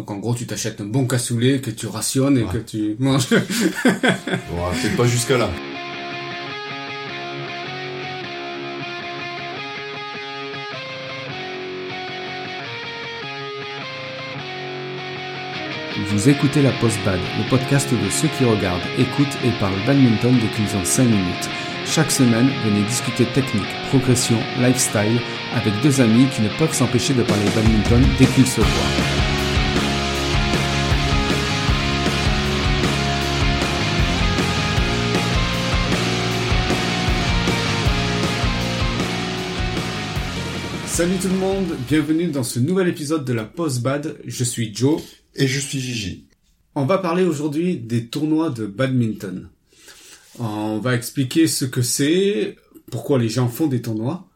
Donc en gros, tu t'achètes un bon cassoulet que tu rationnes et que tu manges. bon, peut pas jusqu'à là. Vous écoutez la Post-Bad, le podcast de ceux qui regardent, écoutent et parlent badminton depuis qu'ils ont 5 minutes. Chaque semaine, venez discuter technique, progression, lifestyle avec deux amis qui ne peuvent s'empêcher de parler badminton dès qu'ils se voient. Salut tout le monde, bienvenue dans ce nouvel épisode de la Post-Bad. Je suis Joe. Et je suis Gigi. On va parler aujourd'hui des tournois de badminton. On va expliquer ce que c'est, pourquoi les gens font des tournois,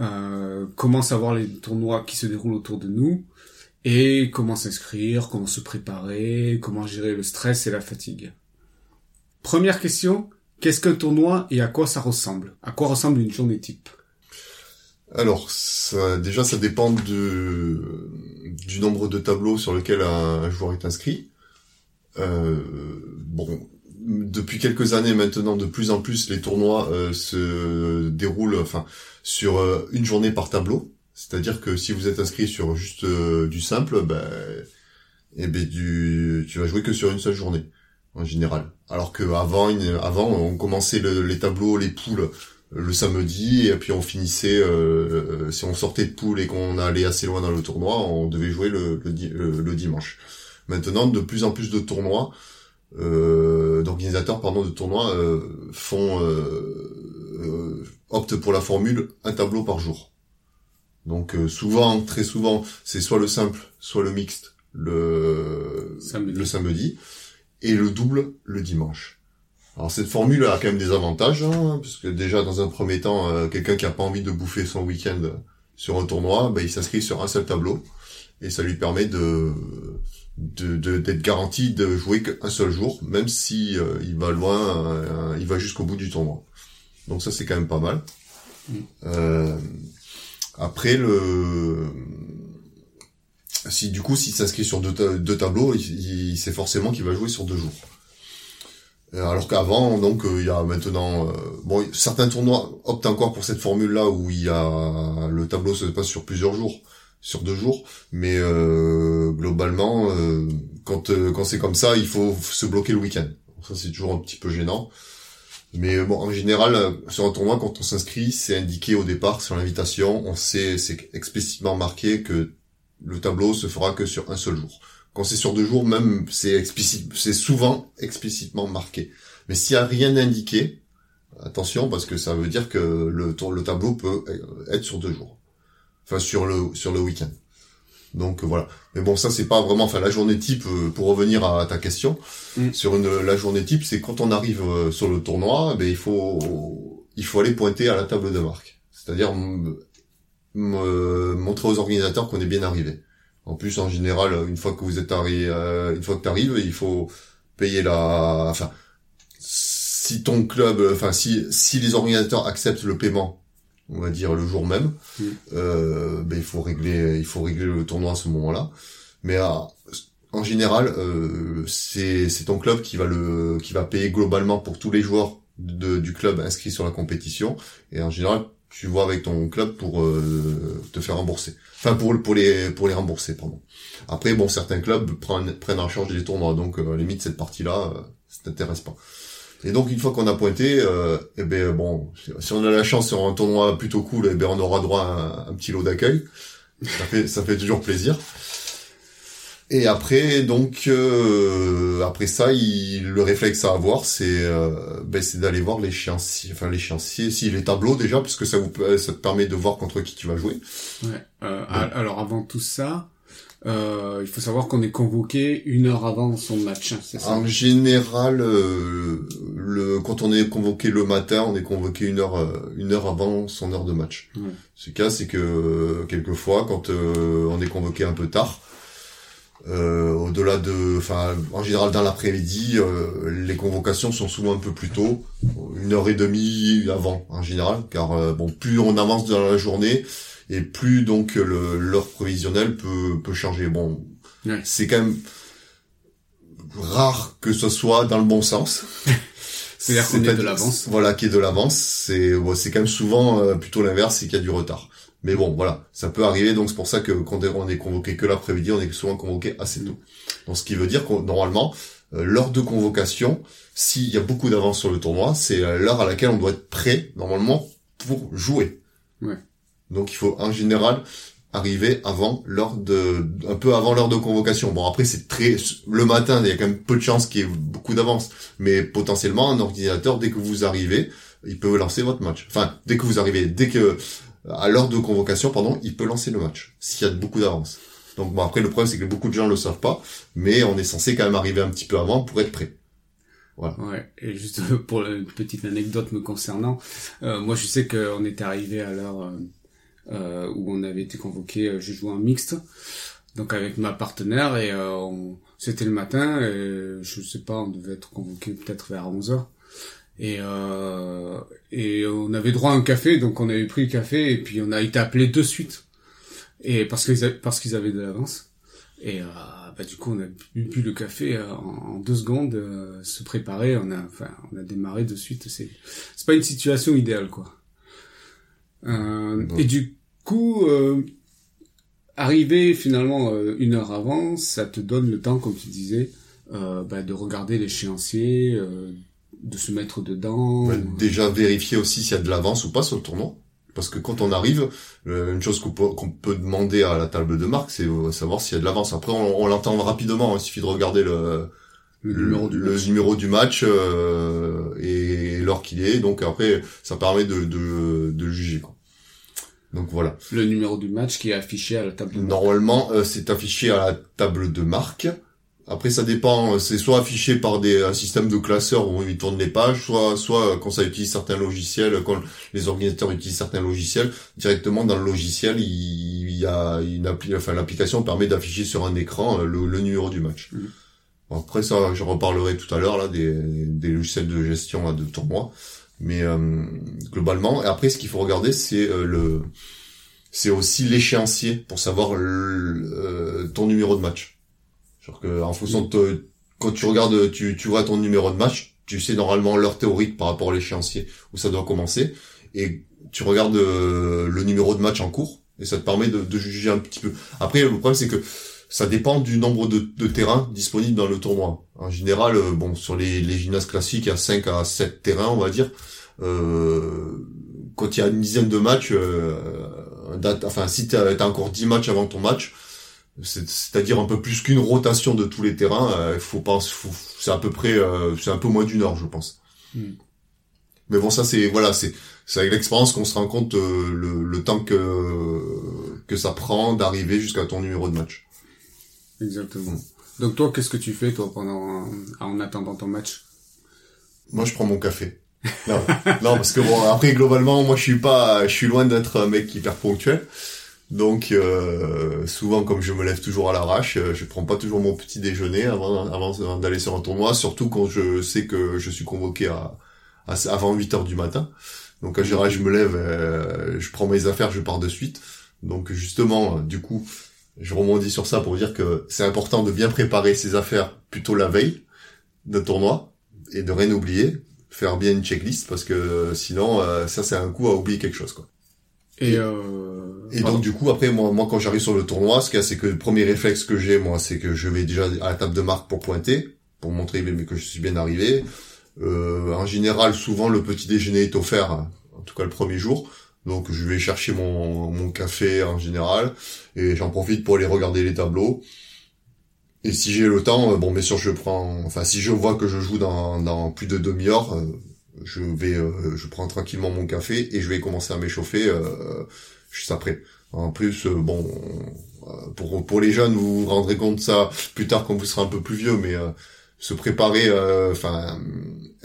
euh, comment savoir les tournois qui se déroulent autour de nous, et comment s'inscrire, comment se préparer, comment gérer le stress et la fatigue. Première question, qu'est-ce qu'un tournoi et à quoi ça ressemble? À quoi ressemble une journée type? Alors, déjà, ça dépend de, du nombre de tableaux sur lesquels un, joueur est inscrit. Euh, bon, depuis quelques années maintenant, de plus en plus, les tournois euh, se déroulent, enfin, sur euh, une journée par tableau. C'est-à-dire que si vous êtes inscrit sur juste du simple, ben, eh ben, tu vas jouer que sur une seule journée en général. Alors que avant, avant, on commençait les tableaux, les poules le samedi et puis on finissait euh, euh, si on sortait de poule et qu'on allait assez loin dans le tournoi on devait jouer le, le, dimanche. Maintenant de plus en plus de tournois euh, d'organisateurs pardon de tournois euh, font optent pour la formule un tableau par jour. Donc souvent très souvent c'est soit le simple soit le mixte le le samedi et le double le dimanche alors cette formule a quand même des avantages, hein, parce que déjà dans un premier temps, euh, quelqu'un qui a pas envie de bouffer son week-end sur un tournoi, ben, il s'inscrit sur un seul tableau et ça lui permet de d'être garanti de jouer qu'un seul jour, même si euh, il va loin, euh, il va jusqu'au bout du tournoi. Donc ça c'est quand même pas mal. Mm. après le si du coup s'il s'inscrit sur deux, deux tableaux, il, il sait forcément qu'il va jouer sur deux jours. Euh, alors qu'avant, donc, euh, il y a maintenant, euh, bon, certains tournois optent encore pour cette formule-là où il y a le tableau se passe sur plusieurs jours, sur deux jours, mais globalement, quand quand c'est comme ça, il faut se bloquer le week-end. Ça, c'est toujours un petit peu gênant. Mais bon, en général, sur un tournoi, quand on s'inscrit, c'est indiqué au départ sur l'invitation, on sait, c'est explicitement marqué que le tableau se fera que sur un seul jour. Quand c'est sur deux jours, même c'est explicite, c'est souvent explicitement marqué. Mais s'il y a rien indiqué, attention parce que ça veut dire que le, le tableau peut être sur deux jours. Enfin sur le sur le week-end. Donc voilà. Mais bon, ça c'est pas vraiment. Enfin, la journée type, euh, pour revenir à ta question, mm. sur une, la journée type, c'est quand on arrive euh, sur le tournoi, ben il faut il faut aller pointer à la table de marque. C'est-à-dire montrer aux organisateurs qu'on est bien arrivé. En plus, en général, une fois que vous êtes arrivé, euh, une fois que t'arrives, il faut payer la, enfin, si ton club, enfin, si, si les organisateurs acceptent le paiement, on va dire le jour même, euh, ben, il faut régler, il faut régler le tournoi à ce moment-là. Mais euh, en général, euh, c'est c'est ton club qui va le, qui va payer globalement pour tous les joueurs de, du club inscrits sur la compétition. Et en général, tu vois avec ton club pour euh, te faire rembourser. Enfin pour pour les pour les rembourser pardon. Après bon certains clubs prennent prennent en charge les tournois donc euh, limite cette partie là euh, ça t'intéresse pas. Et donc une fois qu'on a pointé, euh, eh ben bon, si on a la chance sur un tournoi plutôt cool, eh ben on aura droit à un, petit lot d'accueil. Ça fait ça fait toujours plaisir. Et après, donc, euh, après ça, il, le réflexe à avoir, c'est euh, ben, c'est d'aller voir l'échéancier, enfin l'échéancier, si les tableaux déjà, puisque ça vous ça te permet de voir contre qui tu vas jouer. Ouais. Euh, Alors avant tout ça, euh, il faut savoir qu'on est convoqué une heure avant son match. Hein, c'est ça? En général, euh, le quand on est convoqué le matin, on est convoqué une heure une heure avant son heure de match. Ouais. Ce cas, c'est que quelquefois, quand on est convoqué un peu tard euh, au-delà de, enfin, en général dans l'après-midi, euh, les convocations sont souvent un peu plus tôt, une heure et demie avant en général, car euh, bon, plus on avance dans la journée et plus donc l'heure prévisionnelle peut peut changer. Bon, Ouais. C'est quand même rare que ce soit dans le bon sens. C'est-à-dire qu'on est de l'avance. Voilà, qui est de l'avance. C'est bon, c'est quand même souvent euh, plutôt l'inverse, c'est qu'il y a du retard. Mais bon, voilà, ça peut arriver. Donc c'est pour ça que quand on est convoqué que l'après-midi, on est souvent convoqué assez tôt. Donc ce qui veut dire que normalement, euh, l'heure de convocation, s'il y a beaucoup d'avance sur le tournoi, c'est euh, l'heure à laquelle on doit être prêt normalement pour jouer. Ouais. Donc il faut en général arriver avant l'heure de un peu avant l'heure de convocation. Bon après c'est très le matin, il y a quand même peu de chances qu'il y ait beaucoup d'avance, mais potentiellement un ordinateur dès que vous arrivez, il peut lancer votre match. Enfin, dès que vous arrivez, dès que à l'heure de convocation, pardon, il peut lancer le match s'il y a beaucoup d'avance. Donc bon après le problème c'est que beaucoup de gens le savent pas, mais on est censé quand même arriver un petit peu avant pour être prêt. Voilà. Ouais. Et juste pour une petite anecdote me concernant, euh, moi je sais qu'on était arrivé à l'heure euh, euh, où on avait été convoqué. euh, J'ai joué en mixte, donc avec ma partenaire et euh, on- c'était le matin. Et, je sais pas, on devait être convoqué peut-être vers 11 heures. Et, euh, et on avait droit à un café, donc on avait pris le café et puis on a été appelé de suite. Et parce qu'ils avaient, parce qu'ils avaient de l'avance. Et euh, bah, du coup, on a bu, bu le café euh, en, en deux secondes, euh, se préparer. On a, enfin, on a démarré de suite. C'est, c'est pas une situation idéale, quoi. Euh, et du coup, euh, arriver finalement une heure avant, ça te donne le temps, comme tu disais, euh, bah, de regarder l'échéancier, euh, de se mettre dedans. Ouais, déjà vérifier aussi s'il y a de l'avance ou pas sur le tournoi. Parce que quand on arrive, euh, une chose qu'on peut, demander à la table de marque, c'est savoir s'il y a de l'avance. Après, on, on l'entend rapidement. hein. Il suffit de regarder le, le numéro du le match. numéro du match euh, et l'heure qu'il est. Donc après, ça permet de, de, de juger. Quoi. Donc voilà. Le numéro du match qui est affiché à la table de marque. Normalement, euh, c'est affiché à la table de marque. Après, ça dépend. euh, C'est soit affiché par des un système de classeurs où ils tournent les pages, soit soit euh, quand ça utilise certains logiciels, quand les organisateurs utilisent certains logiciels, directement dans le logiciel, il, il y a une appli, enfin l'application permet d'afficher sur un écran euh, le, le numéro du match. Mhm. Après ça, je reparlerai tout à l'heure là des, des logiciels de gestion là, de tournoi. Mais euh, globalement, et après, ce qu'il faut regarder, c'est euh, le, c'est aussi l'échéancier pour savoir le- euh, ton numéro de match. Genre que en fonction de quand tu regardes, tu, tu vois ton numéro de match, tu sais normalement l'heure théorique par rapport à l'échéancier où ça doit commencer, et tu regardes euh, le numéro de match en cours, et ça te permet de, de juger un petit peu. Après, le problème c'est que ça dépend du nombre de, de terrains disponibles dans le tournoi. En général, euh, bon, sur les, les gymnases classiques, il y a 5 à 7 terrains, on va dire. Euh, quand il y a une dizaine de matchs, euh, date, enfin, si t'as as encore 10 matchs avant ton match, c'est-à-dire un peu plus qu'une rotation de tous les terrains, euh, faut pas, faut- c'est à peu près, euh, c'est un peu moins d'une heure, je pense. Hmm. Mais bon, ça c'est, voilà, c'est, c'est avec l'expérience qu'on se rend compte euh, le, le temps que que ça prend d'arriver jusqu'à ton numéro de match. Exactement. Donc toi, qu'est-ce que tu fais toi pendant en attendant ton match? Moi, je prends mon café. Non, non, parce que bon, après globalement, moi, je suis pas, je suis loin d'être un mec hyper ponctuel. Donc, euh, souvent, comme je me lève toujours à l'arrache, euh, je prends pas toujours mon petit déjeuner avant, avant d'aller sur un tournoi, surtout quand je sais que je suis convoqué à, à- avant 8 heures du matin. Donc, en général, je me lève, euh, je prends mes affaires, je pars de suite. Donc, justement, euh, du coup, je rebondis sur ça pour dire que c'est important de bien préparer ses affaires plutôt la veille d'un tournoi et de rien oublier, faire bien une checklist parce que euh, sinon, euh, ça, c'est un coup à oublier quelque chose, quoi. Et, euh... Et donc du coup après moi moi quand j'arrive sur le tournoi, ce qu'il y a c'est que le premier réflexe que j'ai moi c'est que je vais déjà à la table de marque pour pointer, pour montrer que je suis bien arrivé. Euh, en général souvent le petit déjeuner est offert, en tout cas le premier jour. Donc je vais chercher mon, mon café en général et j'en profite pour aller regarder les tableaux. Et si j'ai le temps, euh, bon bien sûr je prends, enfin si je vois que je joue dans, dans plus de demi-heure, euh, je vais, euh, je prends tranquillement mon café et je vais commencer à m'échauffer euh, juste après. En plus, euh, bon, euh, pour pour les jeunes, vous vous rendrez compte de ça plus tard quand vous serez un peu plus vieux, mais euh, se préparer, euh, enfin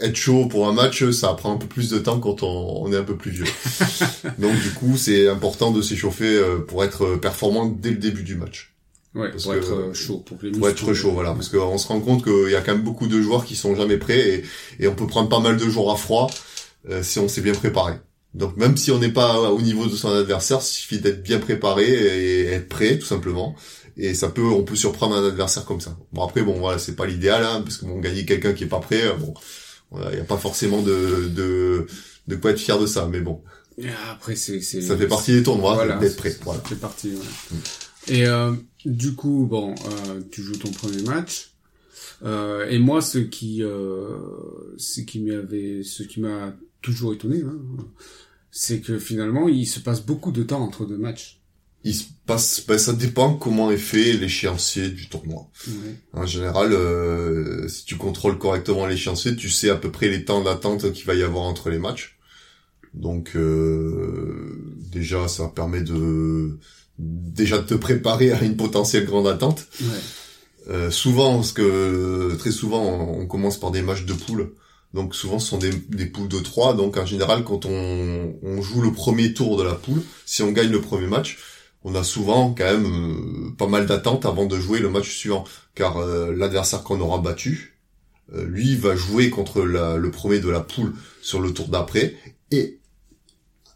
être chaud pour un match, ça prend un peu plus de temps quand on, on est un peu plus vieux. Donc du coup, c'est important de s'échauffer euh, pour être performant dès le début du match ouais, parce pour que- être euh, chaud, pour que les pour être chaud, voilà. Parce qu'on se rend compte qu'il y a quand même beaucoup de joueurs qui sont jamais prêts et, et on peut prendre pas mal de jours à froid euh, si on s'est bien préparé. Donc même si on n'est pas au niveau de son adversaire, il suffit d'être bien préparé et être prêt tout simplement. et ça peut, on peut surprendre un adversaire comme ça. Bon après, bon voilà, c'est pas l'idéal, hein, parce que bon, gagner quelqu'un qui est pas prêt, bon, il y a pas forcément de, de de quoi être fier de ça, mais bon. après, c'est, c'est ça fait partie des tournois d'être prêt. Voilà. Ça fait partie. Ouais. Et euh, du coup, bon, euh, tu joues ton premier match. Euh, et moi, ce qui, euh, ce qui m'avait, ce qui m'a toujours étonné, hein, c'est que finalement, il se passe beaucoup de temps entre deux matchs. Il se passe, ben, ça dépend comment est fait l'échéancier du tournoi. En général, euh, si tu contrôles correctement l'échéancier, tu sais à peu près les temps d'attente qu'il va y avoir entre les matchs. Donc euh, déjà, ça permet de déjà de te préparer à une potentielle grande attente. Ouais. Euh, souvent, parce que très souvent, on, commence par des matchs de poule. Donc souvent, ce sont des, des poules de 3. Donc en général, quand on, on, joue le premier tour de la poule, si on gagne le premier match, on a souvent quand même euh, pas mal d'attentes avant de jouer le match suivant. Car euh, l'adversaire qu'on aura battu, euh, lui, va jouer contre la, le premier de la poule sur le tour d'après. Et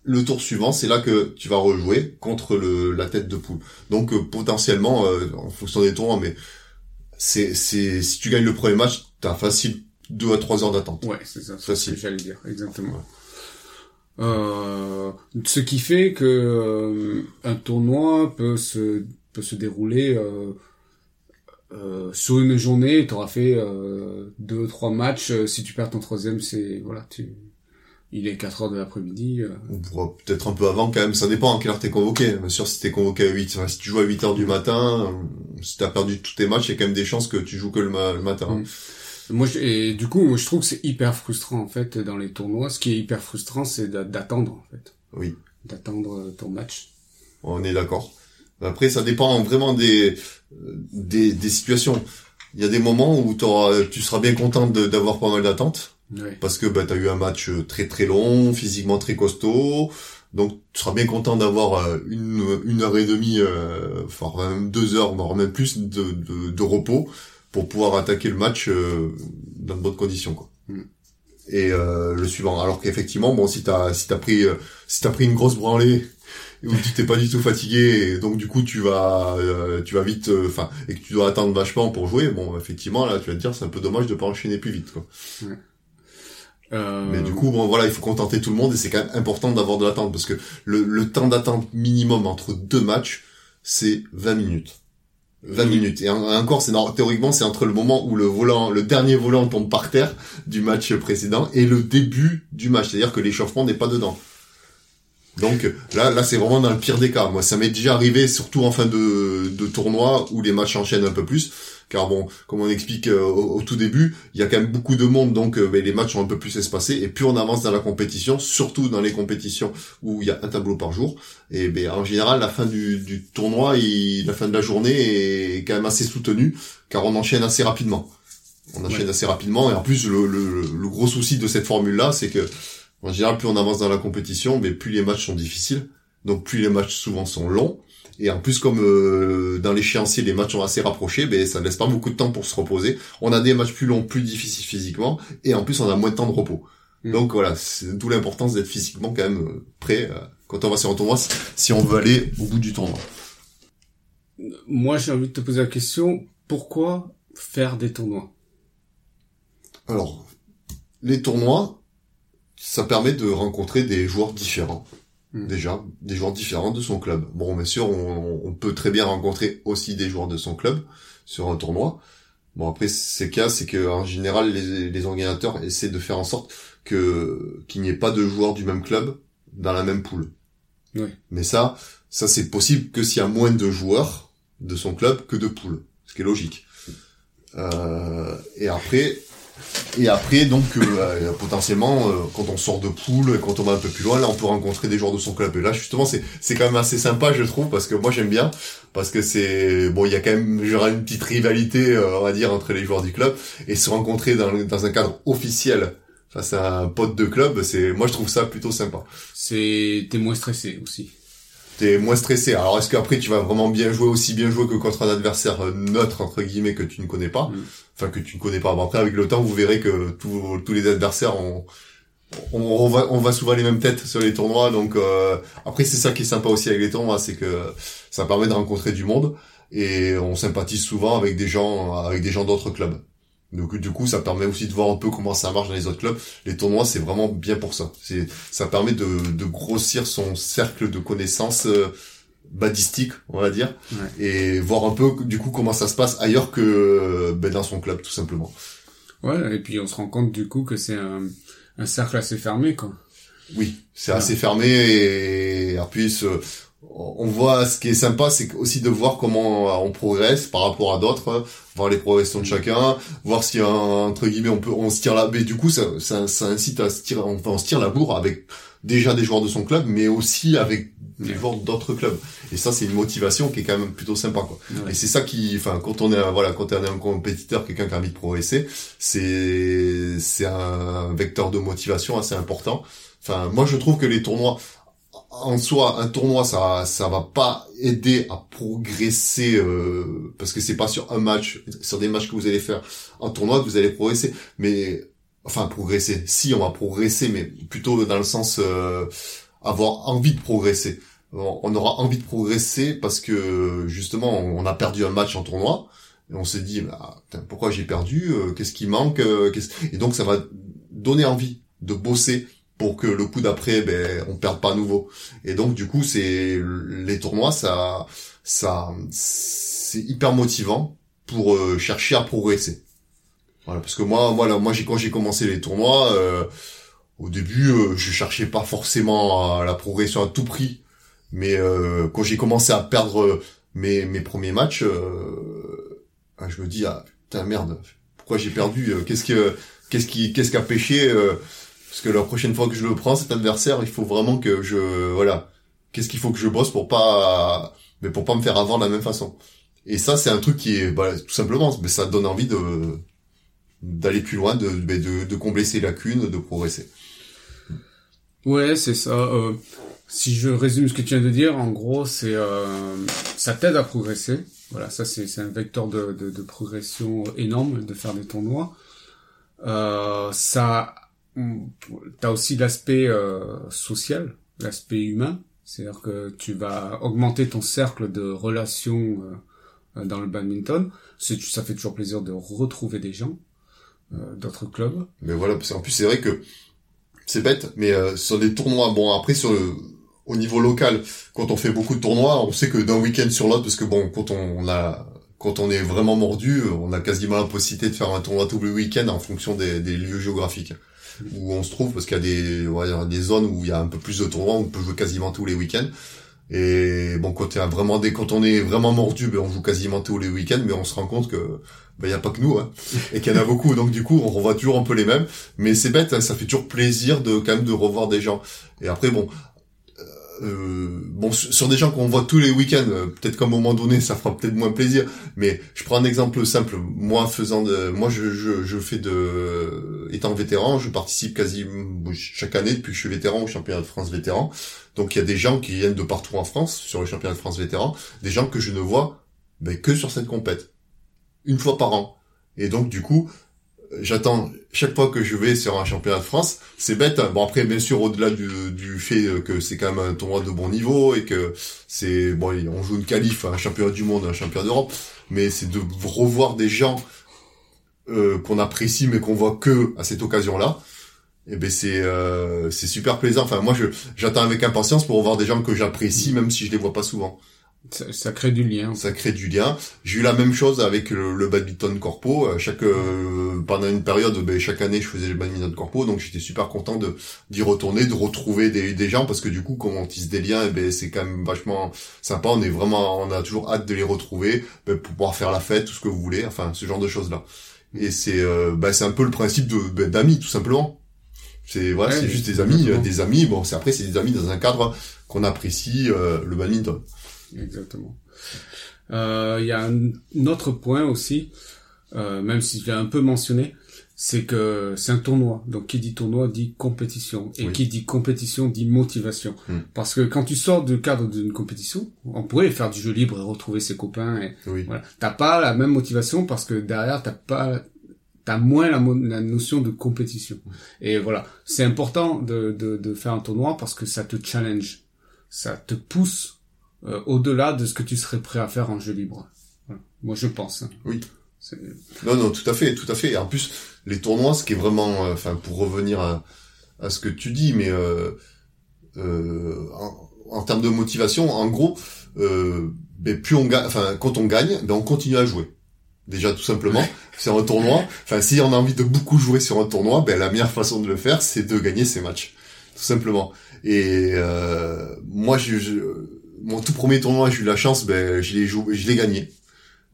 le tour suivant, c'est là que tu vas rejouer contre le, la tête de poule. Donc potentiellement, en fonction des tours, mais c'est, c'est, si tu gagnes le premier match, t'as facile deux à trois heures d'attente. Ouais, c'est ça. Facile. J'allais dire, exactement. Euh, ce qui fait que euh, un tournoi peut se peut se dérouler euh, euh sur une journée. Tu auras fait euh, deux trois matchs. Si tu perds ton troisième, c'est voilà, tu il est 4 heures de l'après-midi. Euh. On pourra peut-être un peu avant quand même, ça dépend à quelle heure t'es convoqué. Bien sûr, si t'es convoqué à 8, enfin, si tu joues à 8 heures du matin, euh, si t'as perdu tous tes matchs, il y a quand même des chances que tu joues que le, matin. Mm. Moi, et du coup, moi, je trouve que c'est hyper frustrant, en fait, dans les tournois. Ce qui est hyper frustrant, c'est d'attendre, en fait. Oui. D'attendre euh, ton match. On est d'accord. Après, ça dépend vraiment des, des, des situations. Il y a des moments où tu seras bien content d'avoir pas mal d'attentes parce que bah, tu as eu un match euh, très très long, physiquement très costaud. Donc tu seras bien content d'avoir euh, une, une heure et demie, euh, enfin même deux heures, voire même plus de, de, de, repos pour pouvoir attaquer le match euh, dans de bonnes conditions. Quoi. Mm. Et euh, le suivant. Alors qu'effectivement, bon, si t'as si t'as pris si t'as pris une grosse branlée où tu t'es pas du tout fatigué et donc du coup tu vas tu vas vite enfin et que tu dois attendre vachement pour jouer bon effectivement là tu vas te dire c'est un peu dommage de pas enchaîner plus vite quoi euh, Mais du coup, bon, voilà, il faut contenter tout le monde et c'est quand même important d'avoir de l'attente parce que le, le temps d'attente minimum entre deux matchs, c'est 20 minutes. 20 minutes. Et encore, c'est théoriquement, c'est entre le moment où le volant, le dernier volant tombe par terre du match précédent et le début du match. C'est-à-dire que l'échauffement n'est pas dedans. Donc là, là, c'est vraiment dans le pire des cas. Moi, ça m'est déjà arrivé, surtout en fin de, de tournoi où les matchs enchaînent un peu plus car bon, comme on explique euh, au, tout début, il y a quand même beaucoup de monde, donc euh, ben, les matchs sont un peu plus espacés, et plus on avance dans la compétition, surtout dans les compétitions où il y a un tableau par jour, et ben, en général, la fin du, du tournoi, la fin de la journée est quand même assez soutenue, car on enchaîne assez rapidement. On enchaîne assez rapidement, et en plus, le, le, le gros souci de cette formule-là, c'est que, en général, plus on avance dans la compétition, mais plus les matchs sont difficiles, donc plus les matchs souvent sont longs, et en plus, comme euh, dans l'échéancier, les matchs sont assez rapprochés, ben, ça ne laisse pas beaucoup de temps pour se reposer. On a des matchs plus longs, plus difficiles physiquement, et en plus, on a moins de temps de repos. Mm. Donc voilà, c'est d'où l'importance d'être physiquement quand même euh, prêt euh, quand on va sur un tournoi, si on veut aller au bout du tournoi. Moi, j'ai envie de te poser la question, pourquoi faire des tournois? Alors, les tournois, ça permet de rencontrer des joueurs différents. Hmm. déjà des joueurs différents de son club. Bon, bien sûr, on, peut très bien rencontrer aussi des joueurs de son club sur un tournoi. Bon, après, c'est cas, c'est que en général, les, les organisateurs essaient de faire en sorte que qu'il n'y ait pas de joueurs du même club dans la même poule. Oui. Mais ça, ça c'est possible que s'il y a moins de joueurs de son club que de poules, ce qui est logique. Euh, et après, et après, donc, euh, euh, potentiellement, euh, quand on sort de poule, quand on va un peu plus loin, là, on peut rencontrer des joueurs de son club. Et là, justement, c'est c'est quand même assez sympa, je trouve, parce que moi, j'aime bien, parce que c'est bon, il y a quand même, genre, une petite rivalité, on va dire, entre les joueurs du club, et se rencontrer dans dans un cadre officiel face à un pote de club, c'est, moi, je trouve ça plutôt sympa. C'est, t'es moins stressé aussi t'es moins stressé. Alors est-ce qu'après tu vas vraiment bien jouer aussi bien jouer que contre un adversaire neutre entre guillemets que tu ne connais pas, mm. enfin que tu ne connais pas. Bon, après avec le temps vous verrez que tous, tous les adversaires ont on, va, on va souvent les mêmes têtes sur les tournois, donc euh, après c'est ça qui est sympa aussi avec les tournois, c'est que ça permet de rencontrer du monde et on sympathise souvent avec des gens avec des gens d'autres clubs. Donc du coup, ça permet aussi de voir un peu comment ça marche dans les autres clubs. Les tournois, c'est vraiment bien pour ça. C'est ça permet de, de grossir son cercle de connaissances euh, badistiques, on va dire, et voir un peu du coup comment ça se passe ailleurs que ben, dans son club, tout simplement. Ouais, et puis on se rend compte du coup que c'est un, un cercle assez fermé, quoi. Oui, c'est assez fermé et en plus on voit ce qui est sympa, c'est aussi de voir comment on progresse par rapport à d'autres, voir les progressions de chacun, voir si entre guillemets on peut on se tire la mais du coup ça, ça, ça incite à se tirer enfin on se tire la bourre avec déjà des joueurs de son club mais aussi avec des joueurs d'autres clubs. Et ça c'est une motivation qui est quand même plutôt sympa quoi. Et c'est ça qui enfin quand on est voilà quand on est un compétiteur quelqu'un qui a envie de progresser c'est c'est un vecteur de motivation assez important. Enfin moi je trouve que les tournois en soi, un tournoi, ça, ça va pas aider à progresser euh, parce que c'est pas sur un match, sur des matchs que vous allez faire un tournoi que vous allez progresser. Mais enfin progresser, si on va progresser, mais plutôt dans le sens euh, avoir envie de progresser. On aura envie de progresser parce que justement, on a perdu un match en tournoi on s'est dit, bah, pourquoi j'ai perdu euh, Qu'est-ce qui manque Et donc ça va donner envie de bosser pour que le coup d'après, ben, on perde pas à nouveau. Et donc, du coup, c'est les tournois, ça, ça, c'est hyper motivant pour euh, chercher à progresser. Voilà, parce que moi, moi, là, moi, j'ai quand j'ai commencé les tournois, euh, au début, euh, je cherchais pas forcément la progression à tout prix, mais quand j'ai commencé à perdre mes mes premiers matchs, ah, je me dis ah putain merde, pourquoi j'ai perdu Qu'est-ce que qu'est-ce qui qu'est-ce qui a pêché parce que la prochaine fois que je le prends, cet adversaire, il faut vraiment que je, voilà, qu'est-ce qu'il faut que je bosse pour pas, mais pour pas me faire avoir de la même façon. Et ça, c'est un truc qui est, bah, tout simplement, mais ça donne envie de, d'aller plus loin, de, de, de combler ses lacunes, de progresser. Ouais, c'est ça. Euh, si je résume ce que tu viens de dire, en gros, c'est euh, ça t'aide à progresser. Voilà, ça c'est un vecteur de, de, de, progression énorme de faire des tournois. Euh, ça T'as aussi l'aspect euh, social, l'aspect humain, c'est-à-dire que tu vas augmenter ton cercle de relations euh, dans le badminton. Ça fait toujours plaisir de retrouver des gens euh, d'autres clubs. Mais voilà, en plus c'est vrai que c'est bête, mais sur des tournois, bon après sur le au niveau local, quand on fait beaucoup de tournois, on sait que d'un week-end sur l'autre, parce que bon, quand on, a quand on est vraiment mordu, on a quasiment la possibilité de faire un tournoi tous les week-ends en fonction des, des lieux géographiques où on se trouve parce qu'il y a des ouais, des zones où il y a un peu plus de tournois où on peut jouer quasiment tous les week-ends. Et bon quand, vraiment on est vraiment mordu ben on joue quasiment tous les week-ends mais on se rend compte que ben il y a pas que nous hein, et qu'il y en a beaucoup. Donc du coup on revoit toujours un peu les mêmes. Mais c'est bête hein, ça fait toujours plaisir de quand même de revoir des gens. Et après bon euh, bon sur des gens qu'on voit tous les week-ends, euh, peut-être qu'à un moment donné ça fera peut-être moins plaisir, mais je prends un exemple simple. Moi faisant de, moi je, je, je fais de, étant vétéran, je participe quasi chaque année depuis que je suis vétéran au championnat de France vétéran. Donc il y a des gens qui viennent de partout en France sur le championnat de France vétéran, des gens que je ne vois ben, que sur cette compète, une fois par an. Et donc du coup, j'attends chaque fois que je vais sur un championnat de France, c'est bête. Hein. Bon après bien sûr au-delà du, fait que c'est quand même un tournoi de bon niveau et que c'est bon on joue une qualif, un championnat du monde, un championnat d'Europe, mais c'est de revoir des gens euh, qu'on apprécie mais qu'on voit que à cette occasion-là. Et eh ben c'est euh, c'est super plaisant. Enfin moi j'attends avec impatience pour revoir des gens que j'apprécie même si je les vois pas souvent. Ça, crée du lien. Ça crée du lien. J'ai eu la même chose avec le, badminton corpo. Euh, chaque euh, pendant une période, ben, chaque année, je faisais le badminton corpo, donc j'étais super content de d'y retourner, de retrouver des, des gens parce que du coup, comme on tisse des liens, eh ben c'est quand même vachement sympa. On est vraiment, on a toujours hâte de les retrouver ben, pour pouvoir faire la fête, tout ce que vous voulez. Enfin, ce genre de choses là. Et c'est euh, ben, c'est un peu le principe de ben, d'amis, tout simplement. C'est voilà, c'est juste des amis, des amis. Bon, c'est après c'est des amis dans un cadre qu'on apprécie le badminton. Exactement. Euh, il y a un, autre point aussi, euh, même si je l'ai un peu mentionné, c'est que c'est un tournoi. Donc qui dit tournoi dit compétition. Et qui dit compétition dit motivation. Hmm. Parce que quand tu sors du cadre d'une compétition, on pourrait faire du jeu libre et retrouver ses copains. Et oui. voilà. T'as pas la même motivation parce que derrière t'as pas t'as moins la, la, notion de compétition. Hmm. Et voilà, c'est important de, de, de faire un tournoi parce que ça te challenge, ça te pousse euh, au-delà de ce que tu serais prêt à faire en jeu libre. Moi, je pense. hein. Oui. Non, non, tout à fait, tout à fait. Et en plus, les tournois, ce qui est vraiment, euh, enfin, pour revenir à, à ce que tu dis, mais euh, euh, en, en termes de motivation, en gros, euh, ben, plus on gagne, enfin, quand on gagne, ben, on continue à jouer. Déjà, tout simplement, c'est un tournoi. Enfin, si on a envie de beaucoup jouer sur un tournoi, ben, la meilleure façon de le faire, c'est de gagner ses matchs, tout simplement. Et euh, moi, je, je- mon tout premier tournoi, j'ai eu la chance, ben, je l'ai joué, je l'ai gagné.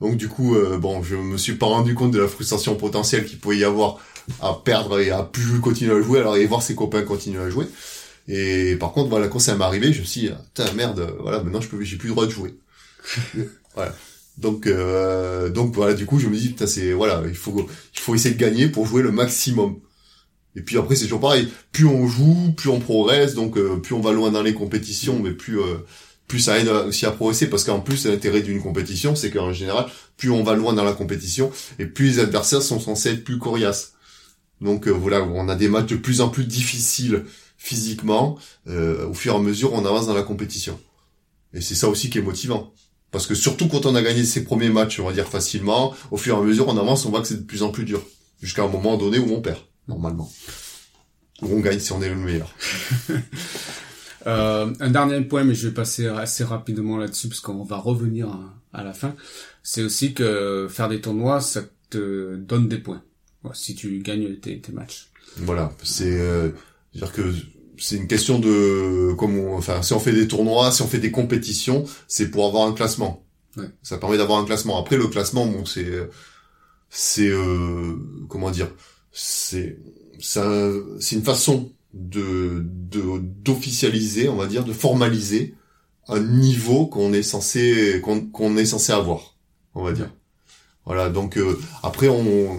Donc du coup, euh, bon, je me suis pas rendu compte de la frustration potentielle qu'il pouvait y avoir à perdre et à plus continuer à jouer, alors et voir ses copains continuer à jouer. Et par contre, voilà, quand ça m'est arrivé, je me suis dit, putain merde, voilà, maintenant je peux, j'ai plus le droit de jouer. voilà. Donc, euh, donc voilà, du coup, je me dis, putain, c'est voilà, il faut, il faut essayer de gagner pour jouer le maximum. Et puis après, c'est toujours pareil. Plus on joue, plus on progresse, donc euh, plus on va loin dans les compétitions, mais plus euh, plus ça aide aussi à progresser parce qu'en plus l'intérêt d'une compétition c'est qu'en général plus on va loin dans la compétition et plus les adversaires sont censés être plus coriaces. Donc euh, voilà on a des matchs de plus en plus difficiles physiquement euh, au fur et à mesure on avance dans la compétition. Et c'est ça aussi qui est motivant. Parce que surtout quand on a gagné ses premiers matchs on va dire facilement au fur et à mesure on avance on voit que c'est de plus en plus dur. Jusqu'à un moment donné où on perd normalement. Ou on gagne si on est le meilleur Euh, un dernier point, mais je vais passer assez rapidement là-dessus parce qu'on va revenir à, à la fin. C'est aussi que faire des tournois, ça te donne des points. Si tu gagnes tes, tes matchs. Voilà, c'est euh, dire que c'est une question de comme on, enfin si on fait des tournois, si on fait des compétitions, c'est pour avoir un classement. Ouais. Ça permet d'avoir un classement. Après le classement, bon c'est c'est euh, comment dire, c'est c'est une façon de d'officialiser, on va dire, de formaliser un niveau qu'on est censé qu'on qu'on est censé avoir, on va dire. Voilà, donc euh, après on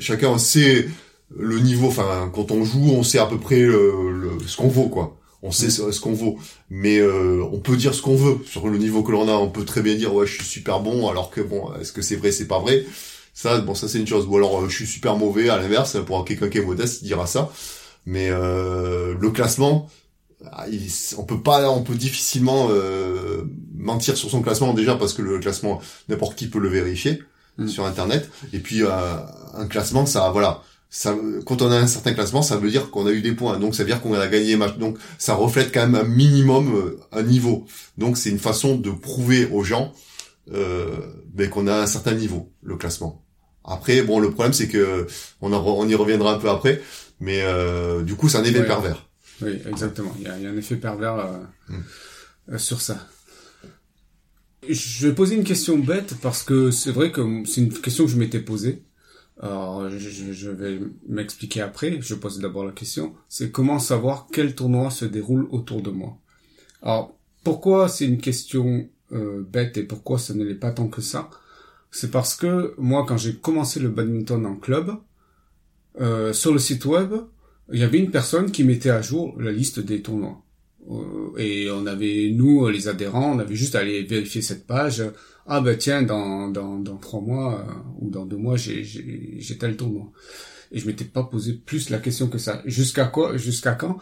chacun sait le niveau, enfin, quand on joue, on sait à peu près euh, le, ce qu'on vaut, quoi. On sait ce, ce qu'on vaut. Mais euh, on peut dire ce qu'on veut sur le niveau que l'on a. On peut très bien dire, ouais, je suis super bon, alors que bon, est-ce que c'est vrai, c'est pas vrai? Ça, bon, ça c'est une chose. Ou alors, euh, je suis super mauvais, à l'inverse, pour quelqu'un qui est modeste, il dira ça. Mais euh, le classement, ah, il- on peut pas, on peut difficilement euh, mentir sur son classement déjà parce que le classement, n'importe qui peut le vérifier Mm. sur Internet. Et puis euh, un classement, ça, voilà, ça, quand on a un certain classement, ça veut dire qu'on a eu des points. Donc ça veut dire qu'on a gagné les matchs. Donc ça reflète quand même un minimum euh, un niveau. Donc c'est une façon de prouver aux gens euh, ben, qu'on a un certain niveau, le classement. Après, bon, le problème c'est que on, en on y reviendra un peu après, mais euh, du coup c'est un effet Ouais. pervers. Oui, exactement. Il y a, il y a un effet pervers euh, Mm. euh, sur ça. Je vais poser une question bête parce que c'est vrai que c'est une question que je m'étais posée. Alors, je, je- je vais m'expliquer après. Je pose d'abord la question. C'est comment savoir quel tournoi se déroule autour de moi. Alors, pourquoi c'est une question euh, bête et pourquoi ça ne l'est pas tant que ça? C'est parce que moi, quand j'ai commencé le badminton en club, euh, sur le site web, il y avait une personne qui mettait à jour la liste des tournois. Euh, et on avait, nous, les adhérents, on avait juste à aller vérifier cette page. Ah ben tiens, dans, dans, dans trois mois euh, ou dans deux mois, j'ai, j'ai, j'ai tel tournoi. Et je m'étais pas posé plus la question que ça. Jusqu'à quoi Jusqu'à quand?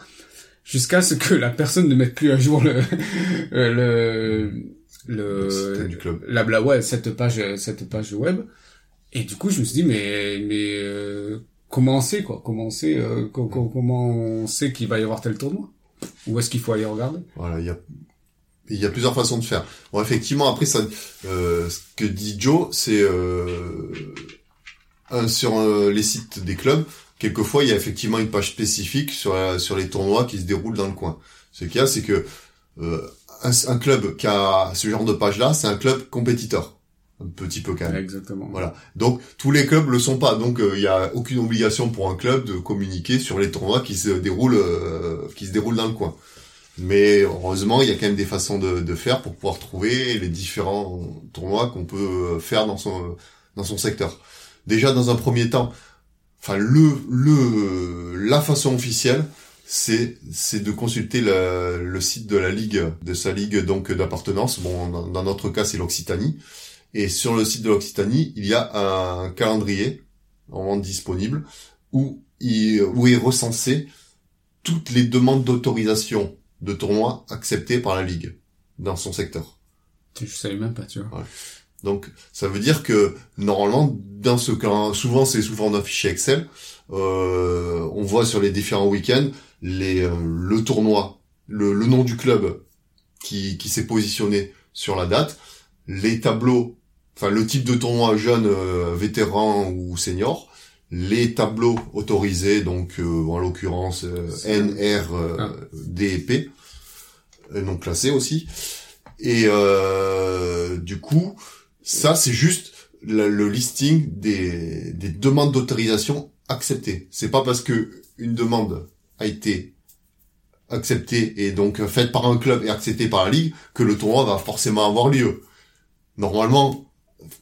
Jusqu'à ce que la personne ne mette plus à jour le euh, le Le du club. la bla ouais cette page cette page web. Et du coup, je me suis dit mais mais euh, comment on sait quoi sait euh, co- co- comment on sait qu'il va y avoir tel tournoi? Où est-ce qu'il faut aller regarder? Voilà, il y a il y a plusieurs façons de faire. Bon, effectivement, après ça, euh, ce que dit Joe, c'est euh, sur euh, les sites des clubs. Quelquefois, il y a effectivement une page spécifique sur la- sur les tournois qui se déroulent dans le coin. Ce qu'il y a, c'est que euh, un, un club qui a ce genre de page-là, c'est un club compétiteur, un petit peu quand même. Exactement. Voilà. Donc tous les clubs le sont pas. Donc euh, il y a aucune obligation pour un club de communiquer sur les tournois qui se déroulent euh, qui se déroulent dans le coin. Mais heureusement, il y a quand même des façons de, de faire pour pouvoir trouver les différents tournois qu'on peut faire dans son dans son secteur. Déjà dans un premier temps, enfin le le la façon officielle, c'est c'est de consulter le, le site de la ligue de sa ligue donc d'appartenance. Bon, dans, dans notre cas, c'est l'Occitanie. Et sur le site de l'Occitanie, il y a un calendrier en vente disponible où il, où est recensé toutes les demandes d'autorisation de tournois acceptées par la Ligue dans son secteur. Je savais même pas, tu vois. Donc ça veut dire que normalement dans ce cas, souvent c'est souvent dans un fichier Excel, euh, on voit sur les différents week-ends les euh, le tournoi, le, le nom du club qui, qui s'est positionné sur la date, les tableaux, enfin le type de tournoi jeune, euh, vétéran ou senior, les tableaux autorisés, donc euh, en l'occurrence euh, N, R, euh, Ah. D et P, euh, non classés aussi. Et euh, du coup, ça c'est juste le, le listing des, des demandes d'autorisation acceptées. C'est pas parce que une demande a été acceptée et donc faite par un club et acceptée par la ligue que le tournoi va forcément avoir lieu. Normalement,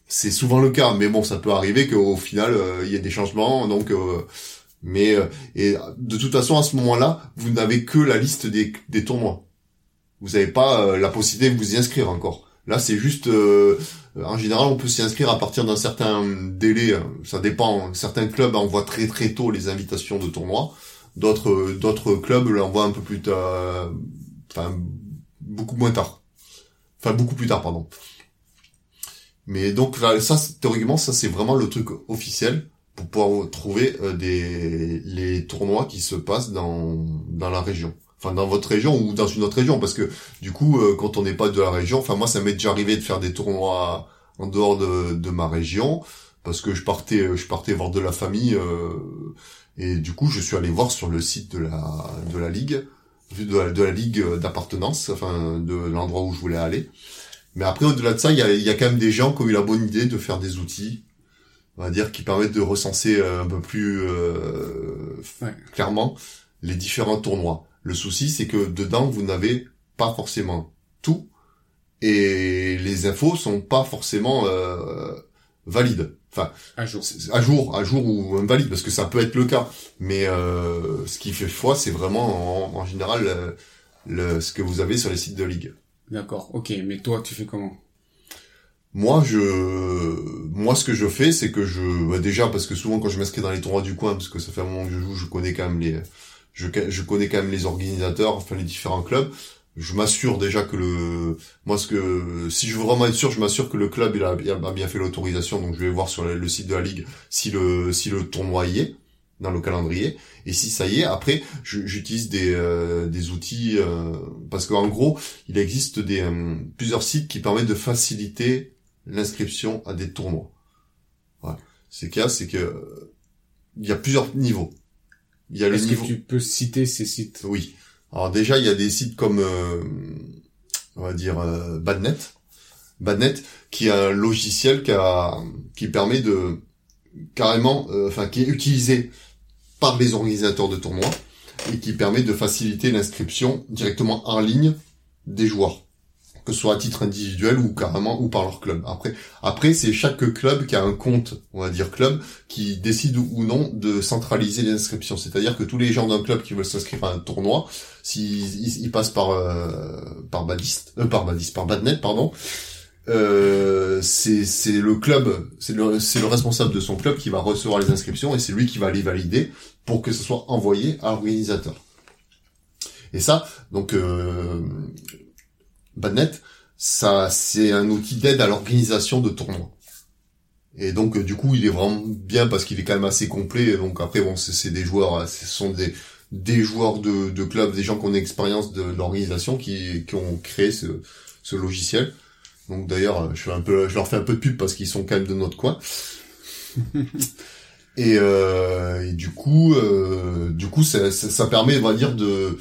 c'est souvent le cas, mais bon, ça peut arriver qu'au final euh, il y ait des changements, donc. euh, mais euh, et de toute façon à ce moment-là, vous n'avez que la liste des, des tournois. Vous n'avez pas la possibilité de vous y inscrire encore. Là, c'est juste, en général, on peut s'y inscrire à partir d'un certain délai. Ça dépend. Certains clubs envoient très très tôt les invitations de tournois. D'autres d'autres clubs l'envoient un peu plus tard, enfin beaucoup moins tard. Enfin beaucoup plus tard, pardon. Mais donc là, ça, théoriquement, ça c'est vraiment le truc officiel pour pouvoir trouver euh, des les tournois qui se passent dans dans la région. Enfin dans votre région ou dans une autre région parce que du coup euh, quand on n'est pas de la région, enfin moi ça m'est déjà arrivé de faire des tournois en dehors de de ma région parce que je partais je partais voir de la famille euh, et du coup je suis allé voir sur le site de la de la ligue de la ligue d'appartenance enfin de l'endroit où je voulais aller. Mais après au-delà de ça, il y a y a quand même des gens qui ont eu la bonne idée de faire des outils on va dire, qui permettent de recenser euh, un peu plus euh, Ouais. clairement les différents tournois. Le souci, c'est que dedans, vous n'avez pas forcément tout, et les infos sont pas forcément euh, valides. Enfin, À jour. à jour, à jour ou invalide, parce que ça peut être le cas. Mais euh, ce qui fait foi, c'est vraiment en, en général euh, le, ce que vous avez sur les sites de ligue. D'accord. Ok. Mais toi, tu fais comment? Moi, je, moi, ce que je fais, c'est que je, bah, déjà, parce que souvent quand je m'inscris dans les tournois du coin, parce que ça fait un moment que je joue, je connais quand même les, je, connais quand même les organisateurs, enfin les différents clubs. Je m'assure déjà que le, moi, ce que, si je veux vraiment être sûr, je m'assure que le club il a, bien fait l'autorisation, donc je vais voir sur le, le site de la ligue si le, si le tournoi y est dans le calendrier. Et si ça y est, après, j'utilise des, euh, des outils euh, parce qu'en gros, il existe des euh, plusieurs sites qui permettent de faciliter l'inscription à des tournois. Voilà. C'est qu'il y a, c'est que euh, il y a plusieurs niveaux. Il y a le Est-ce niveau. que tu peux citer ces sites? Oui. Alors déjà, il y a des sites comme, euh, on va dire, euh, Badnet. Badnet, qui est un logiciel qui, a, qui permet de carrément, euh, enfin, qui est utilisé par les organisateurs de tournois et qui permet de faciliter l'inscription directement en ligne des joueurs, que ce soit à titre individuel ou carrément ou par leur club. Après, après c'est chaque club qui a un compte, on va dire club, qui décide ou non de centraliser les inscriptions. C'est-à-dire que tous les gens d'un club qui veulent s'inscrire à un tournoi, s'ils ils, passent par euh, par Badist, euh, par Badist, par Badnet, pardon, euh, c'est le club, c'est le responsable de son club qui va recevoir les inscriptions et c'est lui qui va les valider pour que ce soit envoyé à l'organisateur. Et ça, donc euh, Badnet, ça c'est un outil d'aide à l'organisation de tournois. Et donc euh, du coup, il est vraiment bien parce qu'il est quand même assez complet. Et donc après, bon, c'est des joueurs, euh, ce sont des joueurs de, de clubs, des gens qui ont une expérience de, l'organisation qui, ont créé ce logiciel. Donc d'ailleurs, je fais un peu, je leur fais un peu de pub parce qu'ils sont quand même de notre coin. et, euh, et du coup, euh, du coup, ça, ça, ça permet, on va dire, de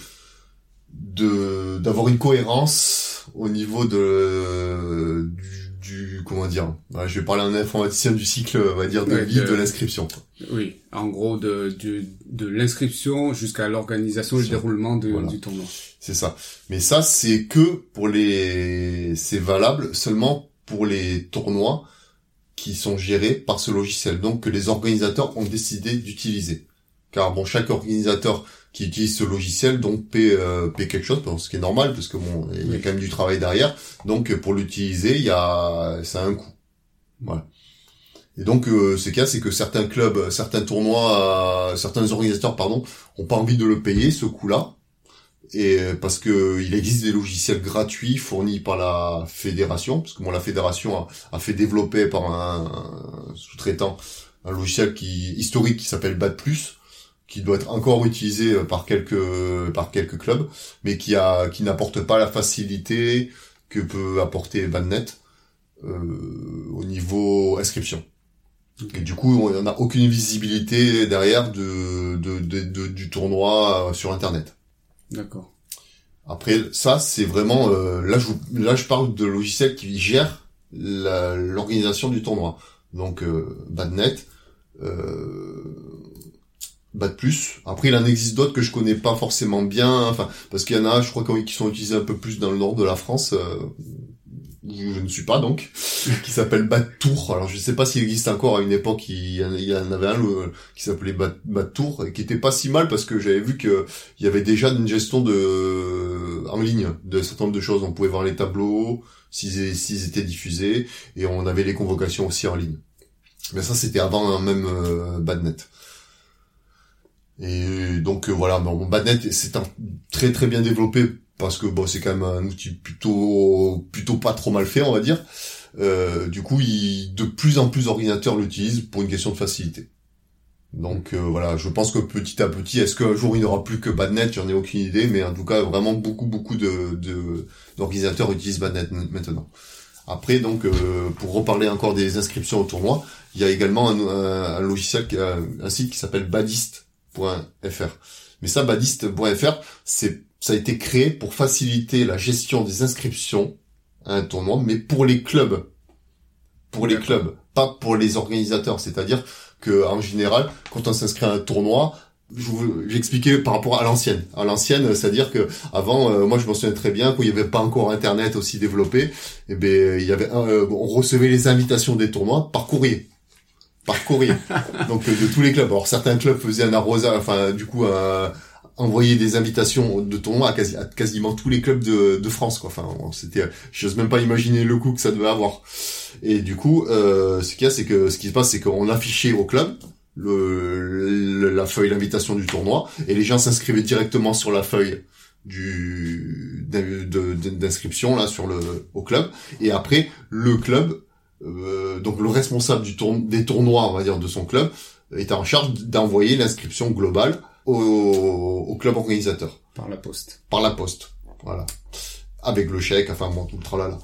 de d'avoir une cohérence au niveau de du, du comment dire. Ouais, je vais parler à un informaticien du cycle, on va dire, de Ouais, vie de- de l'inscription. Oui. En gros, de du- de l'inscription jusqu'à l'organisation et le déroulement de- Voilà. du tournoi. C'est ça. Mais ça, c'est que pour les, c'est valable seulement pour les tournois qui sont gérés par ce logiciel. Donc, que les organisateurs ont décidé d'utiliser. Car bon, chaque organisateur qui utilise ce logiciel, donc, paie, euh, paie quelque chose, ce qui est normal, parce que bon, il y a quand même du travail derrière. Donc, pour l'utiliser, il y a, ça a un coût. Voilà. Et donc, euh, ce qu'il y a, c'est que certains clubs, certains tournois, euh, certains organisateurs, pardon, ont pas envie de le payer, ce coût-là et euh, parce que il existe des logiciels gratuits fournis par la fédération, parce que moi la fédération a, fait développer par un, sous-traitant un logiciel qui historique qui s'appelle BAD+, qui doit être encore utilisé euh, par quelques par quelques clubs, mais qui a qui n'apporte pas la facilité que peut apporter BadNet euh, au niveau inscription. Et du coup, on n'a aucune visibilité derrière de, de, de, du tournoi sur Internet. D'accord. Après, ça, c'est vraiment... Euh, là, je, là, je parle de logiciels qui gèrent l'organisation du tournoi. Donc, euh, Badnet, euh, Bad Plus. Après, il en existe d'autres que je connais pas forcément bien. Enfin, parce qu'il y en a, je crois, qui sont utilisés un peu plus dans le nord de la France. Euh, je ne suis pas donc, qui s'appelle Tour. Alors je ne sais pas s'il existe encore à une époque, il y en avait un qui s'appelait Tour et qui était pas si mal parce que j'avais vu que il y avait déjà une gestion de en ligne de certain nombre de choses. On pouvait voir les tableaux s'ils étaient diffusés et on avait les convocations aussi en ligne. Mais ça c'était avant même euh, Badnet. Et donc euh, voilà, bon, Badnet c'est un très très bien développé parce que bon c'est quand même un outil plutôt plutôt pas trop mal fait on va dire. Euh, du coup, il, de plus en plus d'ordinateurs l'utilisent pour une question de facilité. Donc euh, voilà, je pense que petit à petit, est-ce qu'un jour il n'y aura plus que Badnet J'en ai aucune idée, mais en tout cas, vraiment beaucoup beaucoup de d'ordinateurs utilisent Badnet maintenant. Après, donc, euh, pour reparler encore des inscriptions au tournoi, il y a également un, un, logiciel, un, site qui s'appelle badist.fr. Mais ça, badist.fr, c'est ça a été créé pour faciliter la gestion des inscriptions à un tournoi, mais pour les clubs. Pour les clubs, pas pour les organisateurs. C'est-à-dire que en général, quand on s'inscrit à un tournoi, j'expliquais par rapport à l'ancienne. À l'ancienne, c'est-à-dire que avant, euh, moi je m'en souviens très bien quand il n'y avait pas encore Internet aussi développé, et eh ben il y avait, euh, on recevait les invitations des tournois par courrier par courrier. Donc euh, de tous les clubs. Alors certains clubs faisaient un arrosage, enfin du coup un, envoyer des invitations de tournoi à, quasi, à quasiment tous les clubs de, de France quoi. Enfin, c'était, j'ose même pas imaginer le coût que ça devait avoir. Et du coup, euh, ce qu'il y a, c'est que ce qui se passe, c'est qu'on affichait au club le, la feuille d'invitation du tournoi et les gens s'inscrivaient directement sur la feuille du d'inscription là sur le au club et après le club euh, donc le responsable du tour, des tournois on va dire de son club était en charge d'envoyer l'inscription globale au, club organisateur. Par la poste. Par la poste, voilà. Avec le chèque, enfin bon, tout le tralala.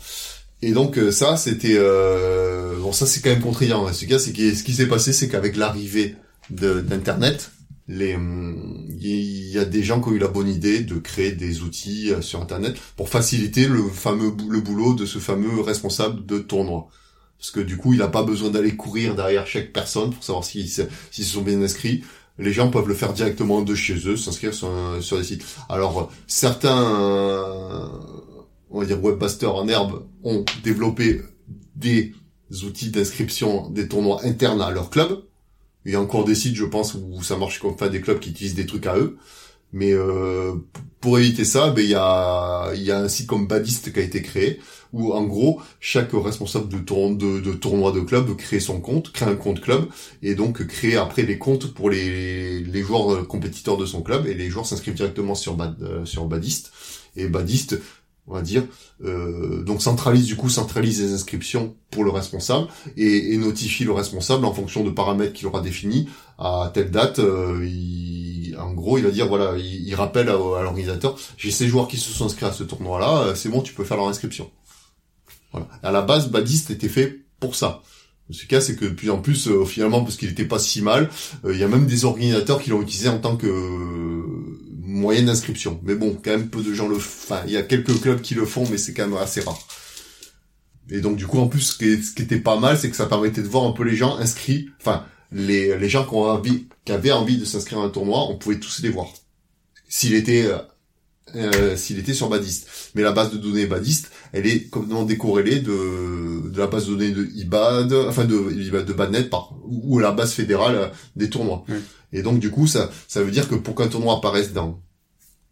Et donc euh, ça, c'était... Euh... Bon, ça c'est quand même contraignant. Ce cas, c'est que ce qui s'est passé, c'est qu'avec l'arrivée d'Internet, les il y a des gens qui ont eu la bonne idée de créer des outils euh, sur internet pour faciliter le fameux le boulot de ce fameux responsable de tournoi parce que du coup il n'a pas besoin d'aller courir derrière chaque personne pour savoir s'ils s'ils se sont bien inscrits les gens peuvent le faire directement de chez eux, s'inscrire sur, sur des sites. Alors, certains, on va dire, webbusters en herbe ont développé des outils d'inscription des tournois internes à leur club. Il y a encore des sites, je pense, où ça marche comme enfin, des clubs qui utilisent des trucs à eux. Mais euh, pour éviter ça, ben il y a y a un site comme Badist qui a été créé où en gros chaque responsable de, tour, de, de tournoi de club crée son compte, crée un compte club et donc crée après les comptes pour les les joueurs euh, compétiteurs de son club et les joueurs s'inscrivent directement sur Bad, euh, sur Badist et Badist on va dire, euh, donc centralise du coup centralise les inscriptions pour le responsable et, et, notifie le responsable en fonction de paramètres qu'il aura définis à telle date. Euh, il, en gros, il va dire voilà, il, rappelle à, l'organisateur, j'ai ces joueurs qui se sont inscrits à ce tournoi-là, euh, c'est bon, tu peux faire leur inscription. Voilà. À la base, Badist était fait pour ça. Ce cas, c'est que plus en plus, euh, finalement, parce qu'il était pas si mal, il y a même des organisateurs qui l'ont utilisé en tant que moyenne d'inscription. Mais bon, quand même peu de gens le enfin, il y a quelques clubs qui le font mais c'est quand même assez rare. Et donc du coup en plus ce qui, était pas mal, c'est que ça permettait de voir un peu les gens inscrits, enfin les, les gens qui ont envie qui avaient envie de s'inscrire à un tournoi, on pouvait tous les voir. S'il était euh, euh s'il était sur Badist. Mais la base de données Badist, elle est complètement décorrélée de, de la base de données de IBAD, enfin de, de Badnet, par, ou la base fédérale des tournois. Et donc du coup, ça, ça veut dire que pour qu'un tournoi apparaisse dans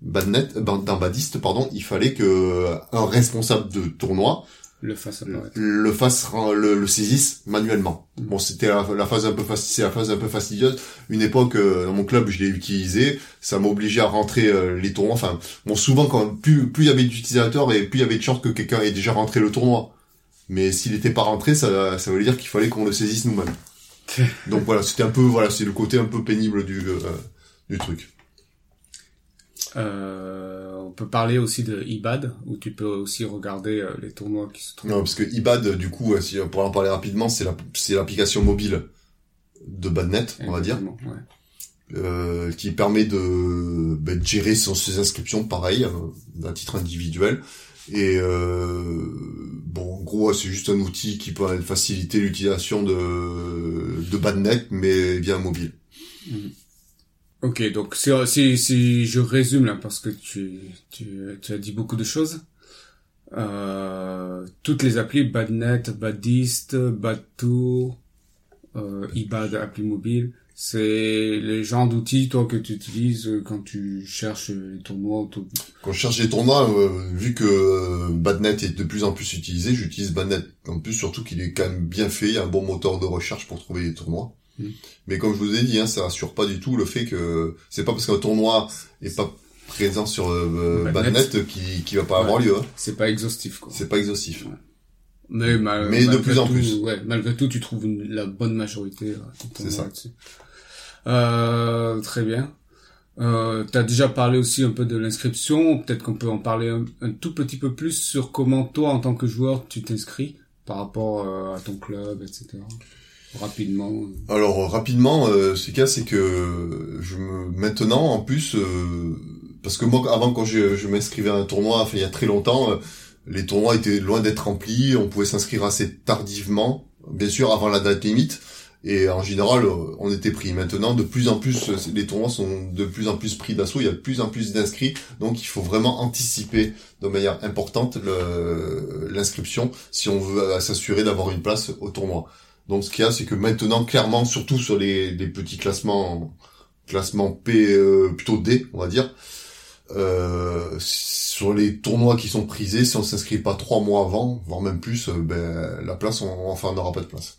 Badnet, dans Badist, pardon, il fallait que un responsable de tournoi le fasse apparaître. le fasse le, le saisisse manuellement. Mm. Bon, c'était la, la phase un peu c'est la phase un peu fastidieuse. Une époque euh, dans mon club, je l'ai utilisé, ça m'obligeait à rentrer euh, les tournois. Enfin, bon, souvent quand plus plus il y avait d'utilisateurs et plus il y avait de chances que quelqu'un ait déjà rentré le tournoi. Mais s'il n'était pas rentré, ça ça voulait dire qu'il fallait qu'on le saisisse nous-mêmes. Donc voilà, c'était un peu voilà, c'est le côté un peu pénible du euh, du truc. Euh, on peut parler aussi de IBAD, où tu peux aussi regarder euh, les tournois qui se trouvent. Non, parce que IBAD, du coup, euh, si, pour en parler rapidement, c'est la, c'est l'application mobile de Badnet, on va dire. Ouais. euh, qui permet de, ben, de gérer son, ses inscriptions pareil, euh, à titre individuel. Et euh, bon, en gros, c'est juste un outil qui peut faciliter l'utilisation de, de Badnet, mais via mobile. Ok, donc si, si, si je résume là, parce que tu, tu, tu as dit beaucoup de choses, euh, toutes les applis, Badnet, Badist, Badtour, euh, iBad, appli mobile, c'est les genres d'outils, toi, que tu utilises euh, quand tu cherches les tournois autour. Quand je cherche les tournois, euh, vu que euh, Badnet est de plus en plus utilisé, j'utilise Badnet. En plus, surtout qu'il est quand même bien fait, un bon moteur de recherche pour trouver les tournois. Mm. Mais comme je vous ai dit, hein, ça assure pas du tout le fait que c'est pas parce qu'un tournoi est pas présent sur euh, Badnet. Qui, qui va pas avoir Ouais. lieu. hein. C'est pas exhaustif, quoi. C'est pas exhaustif. Mais, ma- Mais de malgré plus en tout, plus. Ouais, malgré tout, tu trouves une- la bonne majorité. tournois ça. Euh, très bien. Euh, tu as déjà parlé aussi un peu de l'inscription. Peut-être qu'on peut en parler un, un tout petit peu plus sur comment toi, en tant que joueur, tu t'inscris par rapport euh, à ton club, etc. Rapidement. Alors rapidement, euh, ce a, c'est que je me maintenant en plus, euh, parce que moi avant quand je, je m'inscrivais à un tournoi, il y a très longtemps, euh, les tournois étaient loin d'être remplis, on pouvait s'inscrire assez tardivement, bien sûr avant la date limite, et en général euh, on était pris. Maintenant de plus en plus, les tournois sont de plus en plus pris d'assaut, il y a de plus en plus d'inscrits, donc il faut vraiment anticiper de manière importante l'inscription si on veut s'assurer d'avoir une place au tournoi. Donc ce qu'il y a, c'est que maintenant, clairement, surtout sur les, les petits classements, classements P, euh, plutôt D, on va dire, euh, sur les tournois qui sont prisés, si on s'inscrit pas trois mois avant, voire même plus, euh, ben la place, on, enfin, on n'aura pas de place.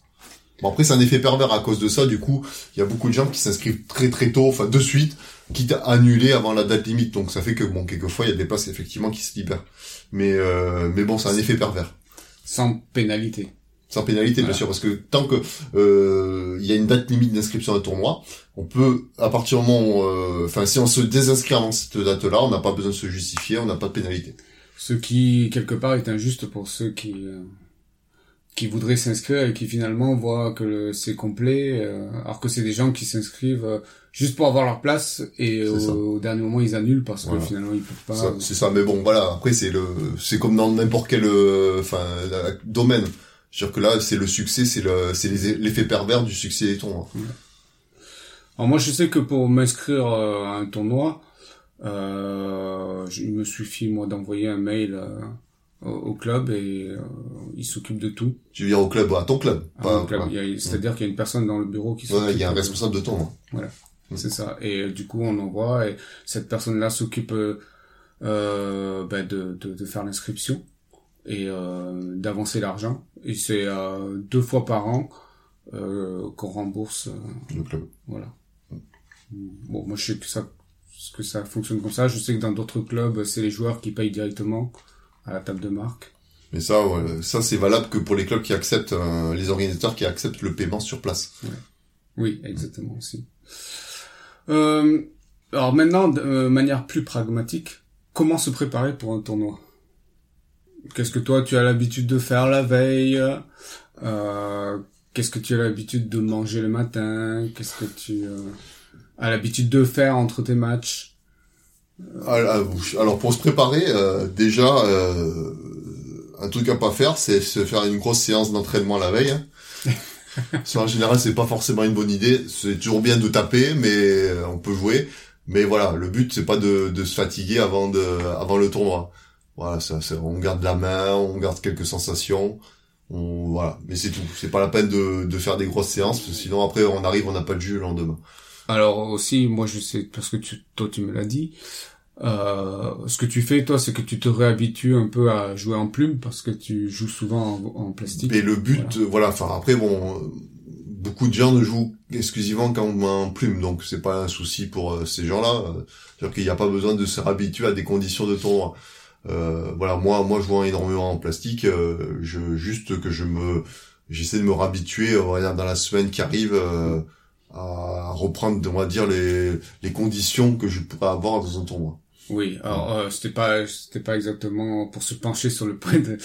Bon après, c'est un effet pervers à cause de ça. Du coup, il y a beaucoup de gens qui s'inscrivent très très tôt, enfin de suite, quitte à annuler avant la date limite. Donc ça fait que bon, quelquefois, il y a des places effectivement qui se libèrent. Mais euh, mais bon, c'est un effet pervers. Sans pénalité. Sans pénalité, Voilà. bien sûr, parce que tant que euh, il y a une date limite d'inscription à un tournoi, on peut, à partir du moment, où, euh, enfin, si on se désinscrit avant cette date-là, on n'a pas besoin de se justifier, on n'a pas de pénalité. Ce qui, quelque part, est injuste pour ceux qui, euh, qui voudraient s'inscrire et qui finalement voient que c'est complet, euh, alors que c'est des gens qui s'inscrivent euh, juste pour avoir leur place et au, au dernier moment ils annulent parce Voilà. que finalement ils peuvent pas. Ça, C'est ça, mais bon, voilà. Après, c'est le, c'est comme dans n'importe quel, euh, enfin, domaine. C'est-à-dire que là, c'est le succès, c'est le, c'est l'effet pervers du succès des tournois. Alors moi je sais que pour m'inscrire euh, à un tournoi, euh, il me suffit moi d'envoyer un mail euh, au, club et euh, il s'occupe de tout. Tu viens au club, à ton club. Club. C'est-à-dire qu'il y a une personne dans le bureau qui Ouais, s'occupe. il y a un responsable de tournoi. C'est ça. Et du coup, on envoie et cette personne-là s'occupe ben, de, de, de faire l'inscription et euh, d'avancer l'argent. Et c'est euh, deux fois par an euh, qu'on rembourse. Le club. voilà. Bon, moi, je sais que ça, que ça fonctionne comme ça. Je sais que dans d'autres clubs, c'est les joueurs qui payent directement à la table de marque. Mais ça, ouais, ça c'est valable que pour les clubs qui acceptent, euh, les organisateurs qui acceptent le paiement sur place. Oui, exactement aussi. Euh, alors maintenant, de manière plus pragmatique, comment se préparer pour un tournoi? Qu'est-ce que toi tu as l'habitude de faire la veille? Euh, Qu'est-ce que tu as l'habitude de manger le matin? Qu'est-ce que tu euh, as l'habitude de faire entre tes matchs? Alors, alors, pour se préparer, euh, déjà, euh, un truc à pas faire, c'est se faire une grosse séance d'entraînement la veille. Ça, en général, c'est pas forcément une bonne idée. C'est toujours bien de taper, mais euh, on peut jouer. Mais voilà, le but c'est pas de, de se fatiguer avant de avant le tournoi. Voilà, ça, ça- on garde la main, on garde quelques sensations. On, voilà, mais c'est tout. C'est pas la peine de, de faire des grosses séances, parce que sinon après on arrive, on n'a pas de jus le lendemain. Alors aussi, moi je sais parce que tu, toi tu me l'as dit, Euh, ce que tu fais, toi, c'est que tu te réhabitues un peu à jouer en plume parce que tu joues souvent en, en plastique. Et le but, voilà, enfin après bon, beaucoup de gens ne jouent exclusivement qu'en plume, donc c'est pas un souci pour euh, ces gens-là. C'est-à-dire qu'il n'y a pas besoin de se réhabituer à des conditions de tournoi. Euh, voilà, moi, moi, jouant énormément en plastique, euh, je juste que je me, j'essaie de me réhabituer, on va dire, dans la semaine qui arrive, euh, à reprendre, on va dire, les, les conditions que je pourrais avoir dans un tournoi. Oui, alors euh, c'était pas c'était pas exactement pour se pencher sur le point de,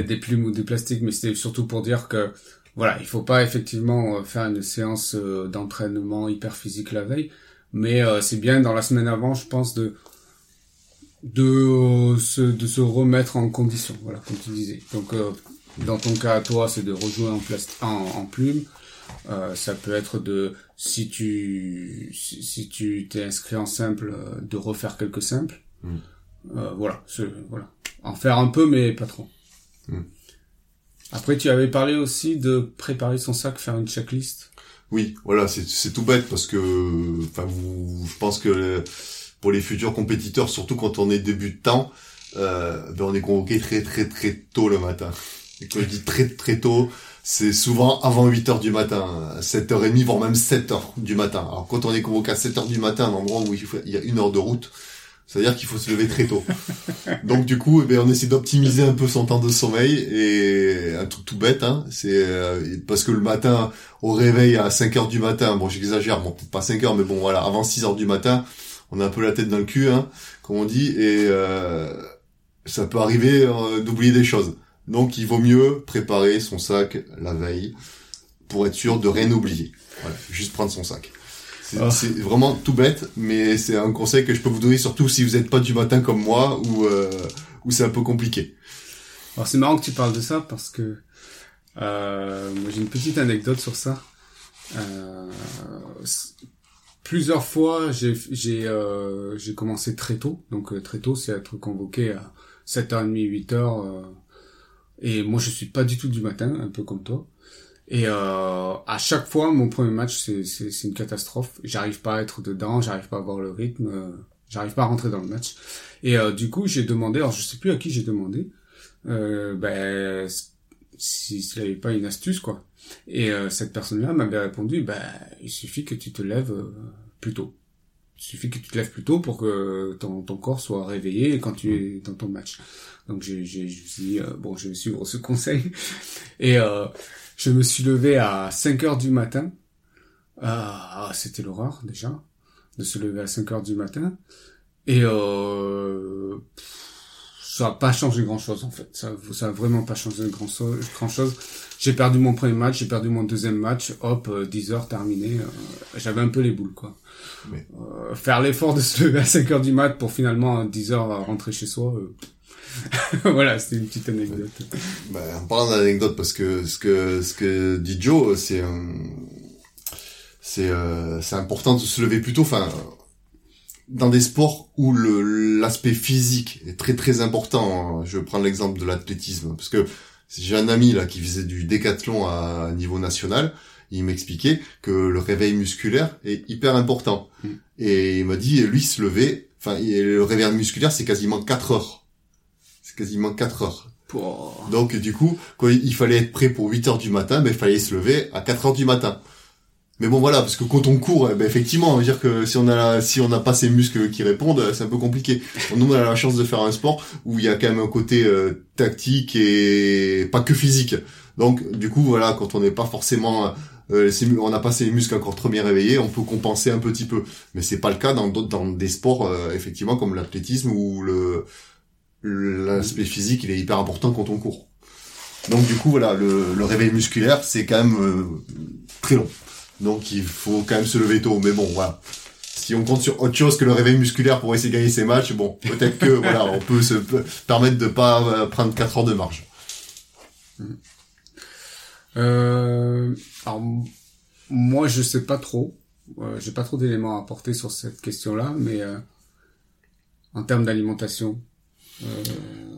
des plumes ou des plastiques, mais c'était surtout pour dire que voilà, il faut pas effectivement euh, faire une séance euh, d'entraînement hyper physique la veille, mais euh, c'est bien dans la semaine avant, je pense, de de se de se remettre en condition, voilà, comme tu disais. Donc dans ton cas, toi, c'est de rejouer en, en, en plume. Euh, ça peut être de si tu si, si tu t'es inscrit en simple de refaire quelques simples mm. euh, voilà voilà en faire un peu mais pas trop mm. Après, tu avais parlé aussi de préparer son sac, faire une checklist. Oui, voilà, c'est tout bête parce que, enfin, vous, je pense que pour les futurs compétiteurs, surtout quand on est débutant, euh, ben on est convoqué très très très tôt le matin. Et quand je dis très très tôt, c'est souvent avant 8 heures du matin, 7h30, voire même 7 heures du matin. Alors quand on est convoqué à 7 heures du matin, un endroit où il y a une heure de route, c'est-à-dire qu'il faut se lever très tôt. Donc du coup, eh ben, on essaie d'optimiser un peu son temps de sommeil et un truc tout bête, hein, c'est euh, parce que le matin, au réveil à 5 heures du matin, bon j'exagère, bon peut-être pas 5 heures, mais bon voilà, avant 6 heures du matin, on a un peu la tête dans le cul, hein, comme on dit, et euh, ça peut arriver euh, d'oublier des choses. Donc il vaut mieux préparer son sac la veille pour être sûr de rien oublier. Voilà, juste prendre son sac. Ah. C'est vraiment tout bête, mais c'est un conseil que je peux vous donner, surtout si vous n'êtes pas du matin comme moi, ou euh, où c'est un peu compliqué. Alors c'est marrant que tu parles de ça, parce que euh, j'ai une petite anecdote sur ça. Euh, plusieurs fois, j'ai euh, commencé très tôt, donc euh, très tôt, c'est être convoqué à 7h30, 8h. et moi, je suis pas du tout du matin, un peu comme toi. Et euh, à chaque fois, mon premier match, c'est une catastrophe. J'arrive pas à être dedans, j'arrive pas à avoir le rythme, euh, j'arrive pas à rentrer dans le match. Et euh, du coup, j'ai demandé, alors je sais plus à qui j'ai demandé, euh, ben s'il n'y avait pas une astuce quoi. Et euh, cette personne-là m'avait répondu, ben il suffit que tu te lèves euh, plus tôt. Il suffit que tu te lèves plus tôt pour que ton, ton corps soit réveillé quand tu es dans ton match. Donc j'ai j'ai dit euh, bon, je vais suivre ce conseil. Et euh, je me suis levé à 5 heures du matin. Ah, c'était l'horreur déjà de se lever à 5 heures du matin. Et euh, ça a pas changé grand chose en fait. Ça, ça a vraiment pas changé grand, grand chose. J'ai perdu mon premier match, j'ai perdu mon deuxième match. Hop, 10 euh, heures terminé. Euh, j'avais un peu les boules quoi. Mais... Euh, faire l'effort de se lever à 5 heures du mat pour finalement à 10 heures rentrer chez soi. Euh, voilà, c'était une petite anecdote. Bah, en parlant d'anecdote, parce que ce que ce que dit Joe, c'est c'est euh, c'est important de se lever plus tôt. Enfin, dans des sports où le l'aspect physique est très très important. Hein. Je prendre l'exemple de l'athlétisme, parce que j'ai un ami là qui faisait du décathlon à niveau national. Il m'expliquait que le réveil musculaire est hyper important. Mm. Et il m'a dit, lui, se lever, enfin, le réveil musculaire, c'est quasiment 4 heures quasiment 4 heures. Donc du coup, quand il fallait être prêt pour 8 heures du matin, ben, il fallait se lever à 4 heures du matin. Mais bon voilà, parce que quand on court, eh ben, effectivement, on veut dire que si on a si on n'a pas ces muscles qui répondent, c'est un peu compliqué. Nous on a la chance de faire un sport où il y a quand même un côté euh, tactique et pas que physique. Donc du coup voilà, quand on n'est pas forcément euh, on n'a pas ces muscles encore trop bien réveillés, on peut compenser un petit peu. Mais c'est pas le cas dans d'autres dans des sports euh, effectivement comme l'athlétisme ou le l'aspect physique, il est hyper important quand on court. Donc du coup, voilà, le, réveil musculaire, c'est quand même euh, très long. Donc il faut quand même se lever tôt. Mais bon, voilà. Si on compte sur autre chose que le réveil musculaire pour essayer de gagner ses matchs, bon, peut-être que voilà, on peut se permettre de pas euh, prendre 4 heures de marge. Euh, alors, moi, je sais pas trop. Euh, J'ai pas trop d'éléments à apporter sur cette question-là, mais en termes d'alimentation,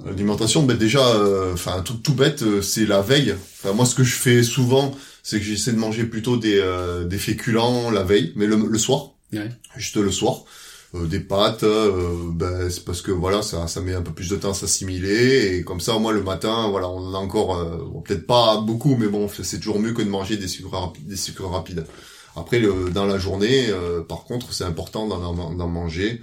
L'alimentation, ben déjà, euh, enfin tout, tout bête, euh, c'est la veille. Enfin moi, ce que je fais souvent, c'est que j'essaie de manger plutôt des, euh, des féculents la veille, mais le, le soir, juste le soir. euh, des pâtes, euh, ben, c'est parce que voilà, ça, ça met un peu plus de temps à s'assimiler et comme ça, moi le matin, voilà, on en a encore, euh, peut-être pas beaucoup, mais bon, c'est toujours mieux que de manger des sucres, rapides, des sucres rapides. Après, le, dans la journée, par contre, c'est important d'en manger.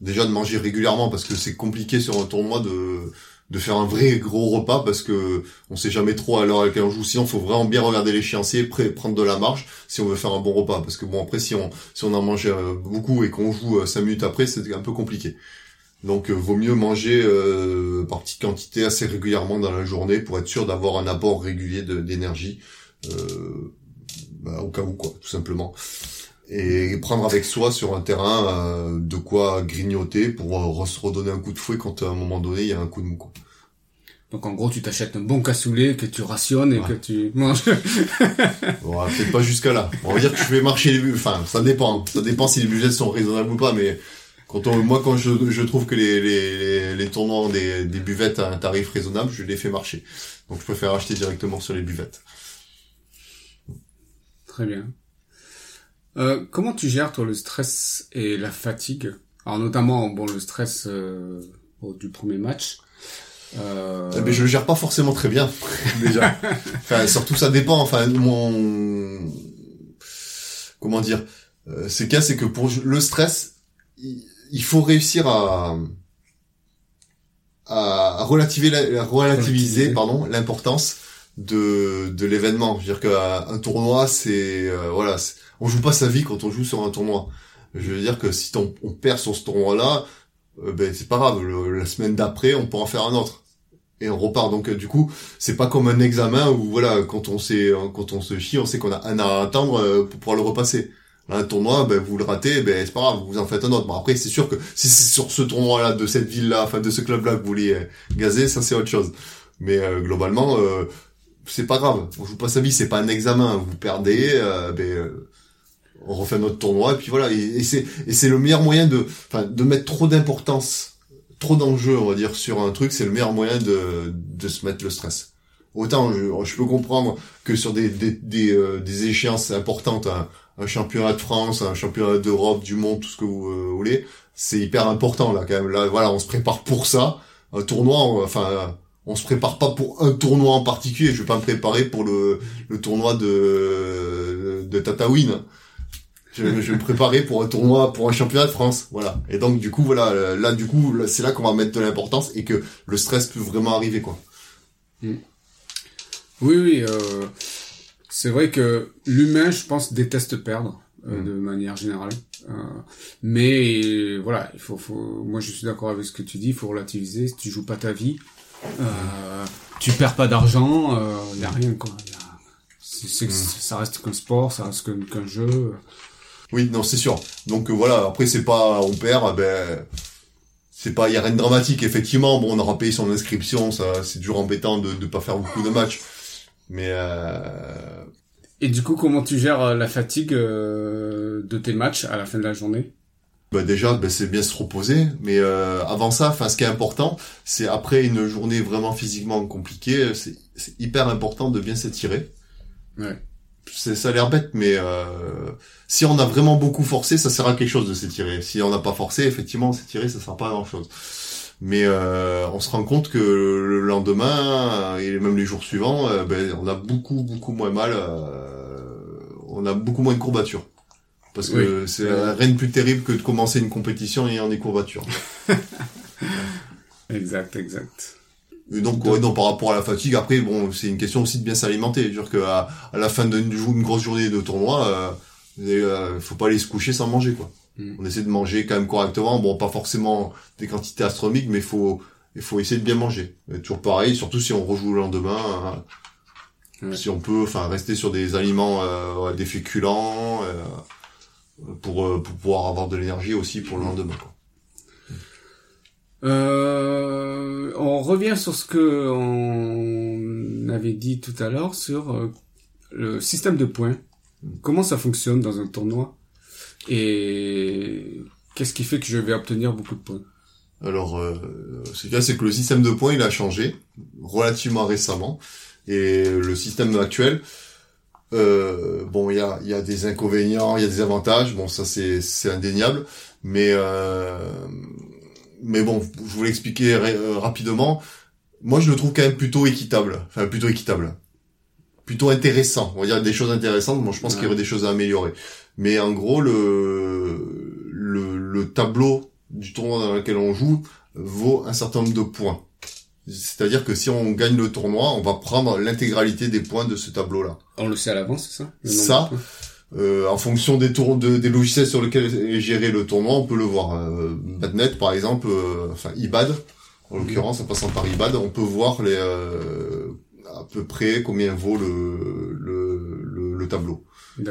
Déjà de manger régulièrement parce que c'est compliqué sur un tournoi de de faire un vrai gros repas parce que on sait jamais trop à l'heure à laquelle on joue. Sinon, faut vraiment bien regarder l'échéancier, prendre de la marge si on veut faire un bon repas. Parce que bon, après, si on si on en mange euh, beaucoup et qu'on joue 5 euh, minutes après, c'est un peu compliqué. Donc, euh, vaut mieux manger par petite quantité assez régulièrement dans la journée pour être sûr d'avoir un apport régulier d'énergie bah, au cas où quoi, tout simplement et prendre avec soi sur un terrain euh, de quoi grignoter pour se redonner un coup de fouet quand à un moment donné il y a un coup de mou. Donc en gros tu t'achètes un bon cassoulet que tu rationnes et que tu manges. bon, peut-être pas jusqu'à là. On va dire que je vais marcher les enfin ça dépend, ça dépend si les budgets sont raisonnables ou pas mais quand on, moi quand je, je trouve que les, les, les, tournants des, des buvettes à un tarif raisonnable, je les fais marcher. Donc je préfère acheter directement sur les buvettes. Très bien. Euh, comment tu gères toi le stress et la fatigue Alors notamment bon le stress euh, du premier match. Euh... Eh ben, je le gère pas forcément très bien déjà. enfin surtout ça dépend. Enfin mon comment dire. Euh, ce cas c'est que pour le stress il faut réussir à à relativiser, relativiser, relativiser. pardon l'importance de de l'événement. Je veux dire qu'un tournoi c'est euh, voilà on joue pas sa vie quand on joue sur un tournoi. Je veux dire que si on, perd sur ce tournoi-là, euh, ben c'est pas grave. la semaine d'après, on pourra en faire un autre et on repart. Donc euh, du coup, c'est pas comme un examen où voilà, quand on sait, quand on se chie, on sait qu'on a un à attendre euh, pour pouvoir le repasser. Un tournoi, ben vous le ratez, ben c'est pas grave, vous en faites un autre. Bon après, c'est sûr que si c'est sur ce tournoi-là, de cette ville-là, enfin de ce club-là que vous voulez gazer, ça c'est autre chose. Mais globalement, c'est pas grave. On joue pas sa vie, c'est pas un examen. Vous perdez, ben on refait notre tournoi. Et puis voilà. Et, c'est et c'est le meilleur moyen de enfin de mettre trop d'importance trop d'enjeux on va dire sur un truc. C'est le meilleur moyen de de se mettre le stress. Autant je, peux comprendre que sur des des des, euh, des échéances importantes un, un, championnat de France un championnat d'Europe du monde tout ce que vous euh, voulez c'est hyper important là quand même. Là voilà on se prépare pour ça. Un tournoi enfin on se prépare pas pour un tournoi en particulier je vais pas me préparer pour le le tournoi de de Tatawin je, je vais me préparer pour un tournoi, pour un championnat de France, voilà. Et donc du coup, voilà, là du coup, c'est là qu'on va mettre de l'importance et que le stress peut vraiment arriver, quoi. Mm. Oui, oui. Euh, c'est vrai que l'humain, je pense, déteste perdre euh, mm. de manière générale. Euh, mais voilà, il faut, faut. Moi, je suis d'accord avec ce que tu dis. Il faut relativiser. Si tu joues pas ta vie, euh, tu perds pas d'argent. Il euh, y a rien, quoi. A... c'est mm. ça reste qu'un sport, ça reste qu'un jeu. Oui, non, c'est sûr. Donc euh, voilà, après c'est pas on perd, ben c'est pas y a rien de dramatique effectivement. Bon, on aura payé son inscription, ça c'est dur embêtant de de pas faire beaucoup de matchs. Mais euh... Et du coup, comment tu gères la fatigue euh, de tes matchs à la fin de la journée? Bah déjà, ben c'est bien se reposer, mais euh, avant ça, enfin, ce qui est important, c'est après une journée vraiment physiquement compliquée, c'est hyper important de bien s'étirer. Ouais ça a l'air bête, mais euh, si on a vraiment beaucoup forcé, ça sert à quelque chose de s'étirer. Si on n'a pas forcé, effectivement, s'étirer, ça sert pas à grand chose. Mais euh, on se rend compte que le lendemain et même les jours suivants, euh, ben, on a beaucoup beaucoup moins mal, on a beaucoup moins de courbatures. Parce que c'est rien de plus terrible que de commencer une compétition ayant des courbatures. exact, exact. Et donc, ouais, non, par rapport à la fatigue, après, bon, c'est une question aussi de bien s'alimenter. dire qu'à à la fin d'une une grosse journée de tournoi, euh, euh, faut pas aller se coucher sans manger, quoi. Mm. On essaie de manger quand même correctement. Bon, pas forcément des quantités astronomiques, mais faut, il faut essayer de bien manger. Et toujours pareil, surtout si on rejoue le lendemain. Hein. Si on peut, enfin, rester sur des aliments, euh, des féculents, euh, pour, euh, pour pouvoir avoir de l'énergie aussi pour le lendemain, quoi. Euh, on revient sur ce que on avait dit tout à l'heure sur euh, le système de points. Comment ça fonctionne dans un tournoi et qu'est-ce qui fait que je vais obtenir beaucoup de points? Alors, euh, ce qu'il y a, c'est que le système de points, il a changé relativement récemment. Et le système actuel, Euh, bon, il y a, y a des inconvénients, il y a des avantages. Bon, ça c'est c'est indéniable, mais euh, mais bon, je vous l'expliquer euh, rapidement. Moi, je le trouve quand même plutôt équitable. Enfin, plutôt équitable. Plutôt intéressant. On va dire des choses intéressantes. Bon, je pense qu'il y aurait des choses à améliorer. Mais en gros, le, le, le tableau du tournoi dans lequel on joue vaut un certain nombre de points. C'est-à-dire que si on gagne le tournoi, on va prendre l'intégralité des points de ce tableau-là. On le sait à l'avance, c'est ça Ça, euh, en fonction des tours de, des logiciels sur lesquels est géré le tournoi, on peut le voir. Euh, Badnet, par exemple, euh, enfin IBAD, en mhm. l'occurrence, en passant par IBAD, on peut voir les euh, à peu près combien vaut le le, le, tableau.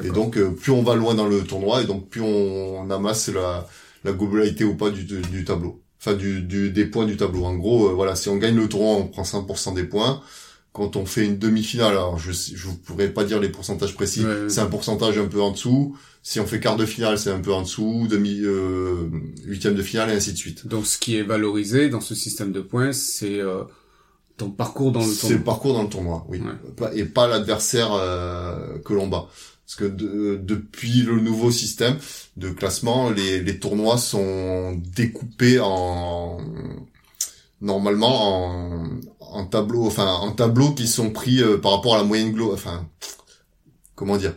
Et donc, plus on va loin dans le tournoi, et donc plus on, on amasse la, la globalité ou pas du, du tableau. Enfin, du, du, des points du tableau. En gros, voilà, si on gagne le tournoi, on prend 5% des points quand on fait une demi-finale, alors je je pourrais pas dire les pourcentages précis, c'est un pourcentage un peu en dessous. Si on fait quart de finale, c'est un peu en dessous, demi euh, huitième de finale et ainsi de suite. Donc ce qui est valorisé dans ce système de points, c'est euh, ton parcours dans le tournoi. C'est le parcours dans le tournoi, oui, et pas l'adversaire euh, que l'on bat. Parce que depuis le nouveau système de classement, les, les tournois sont découpés en normalement en, en tableau, enfin en tableau qui sont pris euh, par rapport à la moyenne globale. Enfin, comment dire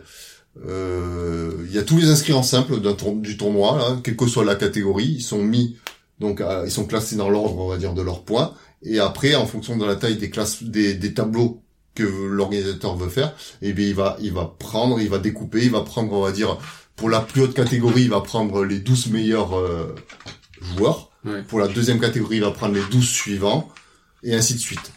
euh, Il y a tous les inscrits en simple du tournoi, là, quelle que soit la catégorie, ils sont mis donc ils sont classés dans l'ordre, on va dire, de leurs points. Et après, en fonction de la taille des classes, des tableaux que l'organisateur veut faire, et eh bien il va, il va prendre, il va découper, il va prendre, on va dire, pour la plus haute catégorie, il va prendre les 12 meilleurs euh, joueurs. Pour la deuxième catégorie, il va prendre les 12 suivants et ainsi de suite.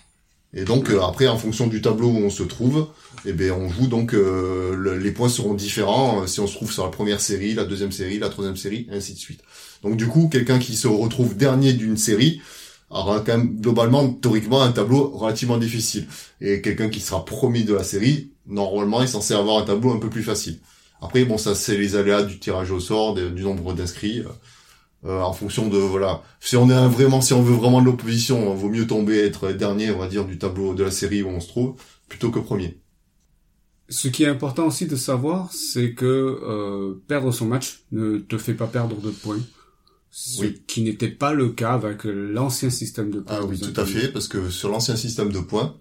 Et donc euh, après, en fonction du tableau où on se trouve, eh ben on joue donc euh, les points seront différents euh, si on se trouve sur la première série, la deuxième série, la troisième série, et ainsi de suite. Donc du coup, quelqu'un qui se retrouve dernier d'une série aura quand même globalement théoriquement un tableau relativement difficile. Et quelqu'un qui sera premier de la série, normalement, est censé avoir un tableau un peu plus facile. Après, bon, ça c'est les aléas du tirage au sort, du nombre d'inscrits. Euh, en fonction de voilà si on est vraiment si on veut vraiment de l'opposition vaut mieux tomber être dernier on va dire du tableau de la série où on se trouve plutôt que premier ce qui est important aussi de savoir c'est que euh, perdre son match ne te fait pas perdre de points ce qui n'était pas le cas avec l'ancien système de points ah oui tout à fait parce que sur l'ancien système de points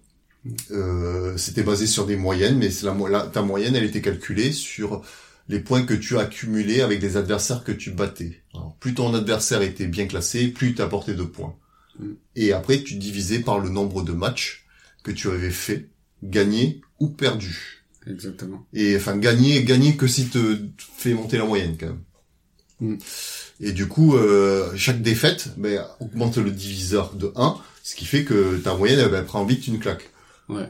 euh, c'était basé sur des moyennes mais la, la, ta moyenne elle était calculée sur les points que tu as accumulés avec les adversaires que tu battais. plus ton adversaire était bien classé, plus il t'apportait de points. Mm. Et après, tu divisais par le nombre de matchs que tu avais fait, gagné ou perdu. Exactement. Et enfin, gagner, gagner que si te fait monter la moyenne quand même. Mm. Et du coup, euh, chaque défaite ben, augmente le diviseur de 1, ce qui fait que ta moyenne elle prend vite une claque. Ouais.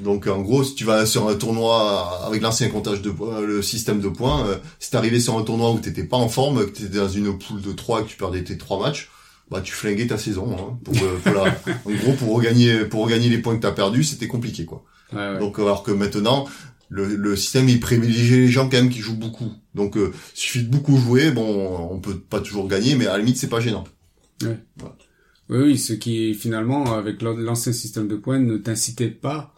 Donc en gros, si tu vas sur un tournoi avec l'ancien comptage de points, le système de points, euh, si t'arrivais sur un tournoi où t'étais pas en forme, que t'étais dans une poule de 3 et que tu perdais tes trois matchs, bah tu flinguais ta saison. Hein, pour, euh, pour la, en gros, pour regagner, pour regagner les points que t'as perdus, c'était compliqué quoi. Ouais, Donc alors que maintenant, le, le, système il privilégie les gens quand même qui jouent beaucoup. Donc euh, suffit de beaucoup jouer, bon, on peut pas toujours gagner, mais à la limite c'est pas gênant. Ouais. Oui, oui, ce qui finalement, avec l'ancien système de points, ne t'incitait pas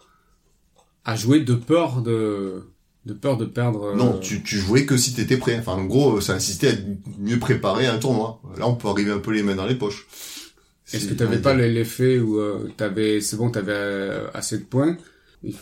à jouer de peur de de peur de perdre. Non, euh, tu, tu jouais que si t'étais prêt. Enfin, en gros, ça incitait à être mieux préparé à un tournoi. Là, on peut arriver un peu les mains dans les poches. Est-ce que t'avais pas l'effet où euh, t'avais, c'est bon, t'avais euh, assez de points,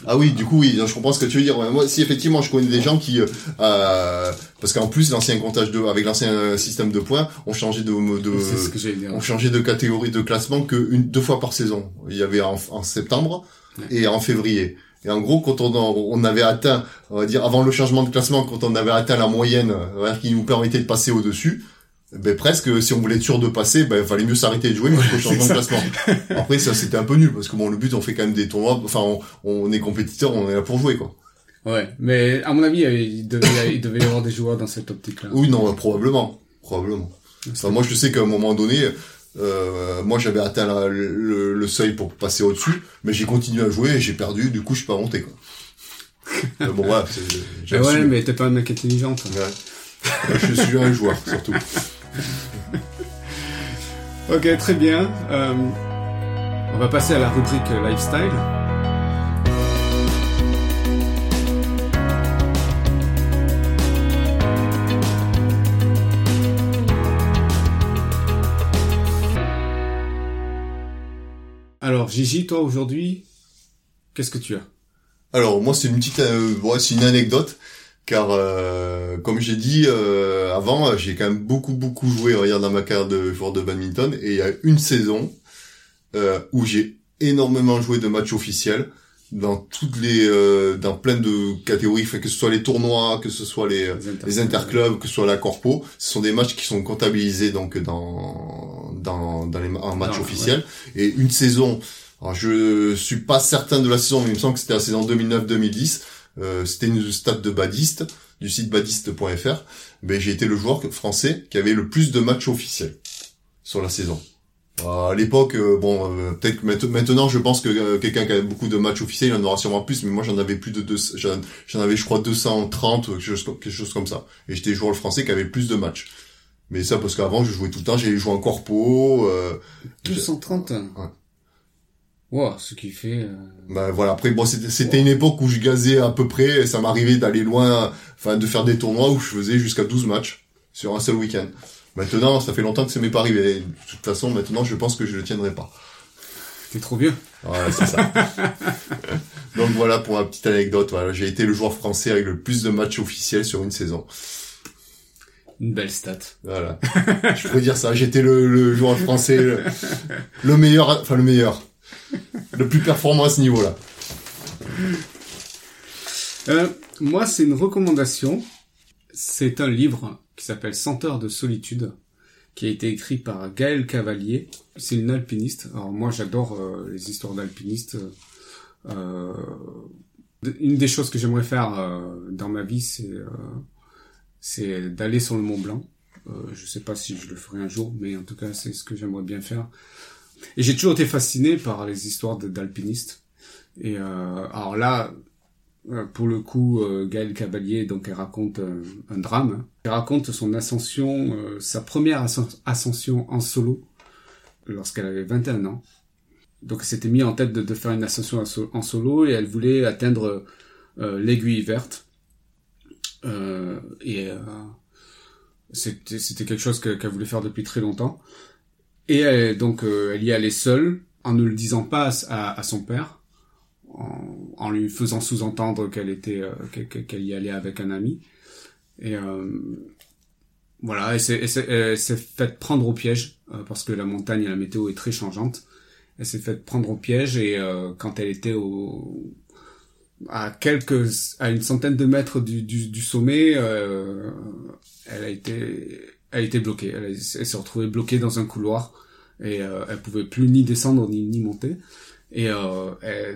ah oui, du coup, oui, je comprends ce que tu veux dire. Moi, si effectivement, je connais des gens qui, euh, euh parce qu'en plus, l'ancien comptage de, avec l'ancien système de points, on changeait de, de, ce que on changeait de catégorie de classement que une, deux fois par saison. Il y avait en, en septembre et en février. Et en gros, quand on, on avait atteint, on va dire, avant le changement de classement, quand on avait atteint la moyenne, qui nous permettait de passer au-dessus, ben presque si on voulait être sûr de passer ben fallait mieux s'arrêter de jouer mais faut changer de classement. Après ça c'était un peu nul parce que bon le but on fait quand même des tournois. Enfin on, est compétiteur on est là pour jouer quoi. Ouais mais à mon avis il devait, il devait y avoir des joueurs dans cette optique là oui non probablement. Probablement. Enfin, moi je sais qu'à un moment donné euh, moi j'avais atteint le, seuil pour passer au dessus mais j'ai continué à jouer et j'ai perdu. Du coup je suis pas monté quoi. Mais bon voilà mais ouais mais t'es pas un mec intelligent ouais. je suis un joueur surtout ok, très bien. Euh, on va passer à la rubrique lifestyle. Alors Gigi, toi aujourd'hui, qu'est-ce que tu as? Alors moi c'est une petite, euh, ouais, c'est une anecdote car euh, comme j'ai dit euh, avant, j'ai quand même beaucoup beaucoup joué regarde dans ma carrière de joueur de badminton. Et il y a une saison euh, où j'ai énormément joué de matchs officiels dans toutes les euh, dans plein de catégories, que ce soit les tournois, que ce soit les les interclubs, que ce soit la corpo, ce sont des matchs qui sont comptabilisés donc dans dans dans les en match officiel. Et une saison alors je suis pas certain de la saison, mais il me semble que c'était la saison 2009-2010. Euh, c'était une stade de badiste du site badiste.fr. Ben j'ai été le joueur français qui avait le plus de matchs officiels sur la saison. Euh, à l'époque, euh, bon, euh, peut-être maintenant, je pense que quelqu'un qui avait beaucoup de matchs officiels, il en aura sûrement plus, mais moi j'en avais plus de deux, j'en avais, je crois, 230, quelque chose, quelque chose comme ça. Et j'étais joueur français qui avait plus de matchs. Mais ça parce qu'avant, je jouais tout le temps, j'ai joué en corpo. 230 Ouais. Wow, ce qui fait. Ben voilà. Après, bon, c'était une époque où je gazais à peu près. Et ça m'arrivait d'aller loin, enfin, de faire des tournois où je faisais jusqu'à 12 matchs sur un seul week-end. Maintenant, ça fait longtemps que ça m'est pas arrivé. De toute façon, maintenant, je pense que je le tiendrai pas. T'es trop vieux. Ouais, c'est ça. Donc voilà pour ma petite anecdote. Voilà, j'ai été le joueur français avec le plus de matchs officiels sur une saison. Une belle stat. Voilà. je pourrais dire ça. J'étais le, le, joueur français le, le, meilleur, enfin le meilleur, le plus performant à ce niveau-là. Euh, moi, c'est une recommandation. C'est un livre qui s'appelle Senteur de solitude, qui a été écrit par Gaël Cavalier. C'est une alpiniste. Alors moi j'adore euh, les histoires d'alpinistes. Euh, une des choses que j'aimerais faire dans ma vie, c'est d'aller sur le Mont Blanc. je sais pas si je le ferai un jour, mais en tout cas c'est ce que j'aimerais bien faire. Et j'ai toujours été fasciné par les histoires d'alpinistes. Et alors là, euh, pour le coup, euh, Gaël Cavalier, donc elle raconte euh, un drame. Elle raconte son ascension, sa première ascension en solo, lorsqu'elle avait 21 ans. Donc elle s'était mis en tête de, faire une ascension en solo et elle voulait atteindre l'aiguille verte. et c'était quelque chose qu'elle voulait faire depuis très longtemps. Et donc elle y allait seule, en ne le disant pas à son père en, lui faisant sous-entendre qu'elle était euh, qu'elle y allait avec un ami. Et euh, voilà elle s'est faite prendre au piège euh, parce que la montagne et la météo est très changeante. Elle s'est faite prendre au piège et quand elle était au à quelques à une centaine de mètres du, du, du sommet elle a été elle été bloquée. Elle, s'est retrouvée bloquée dans un couloir et elle pouvait plus ni descendre ni, monter. Et euh,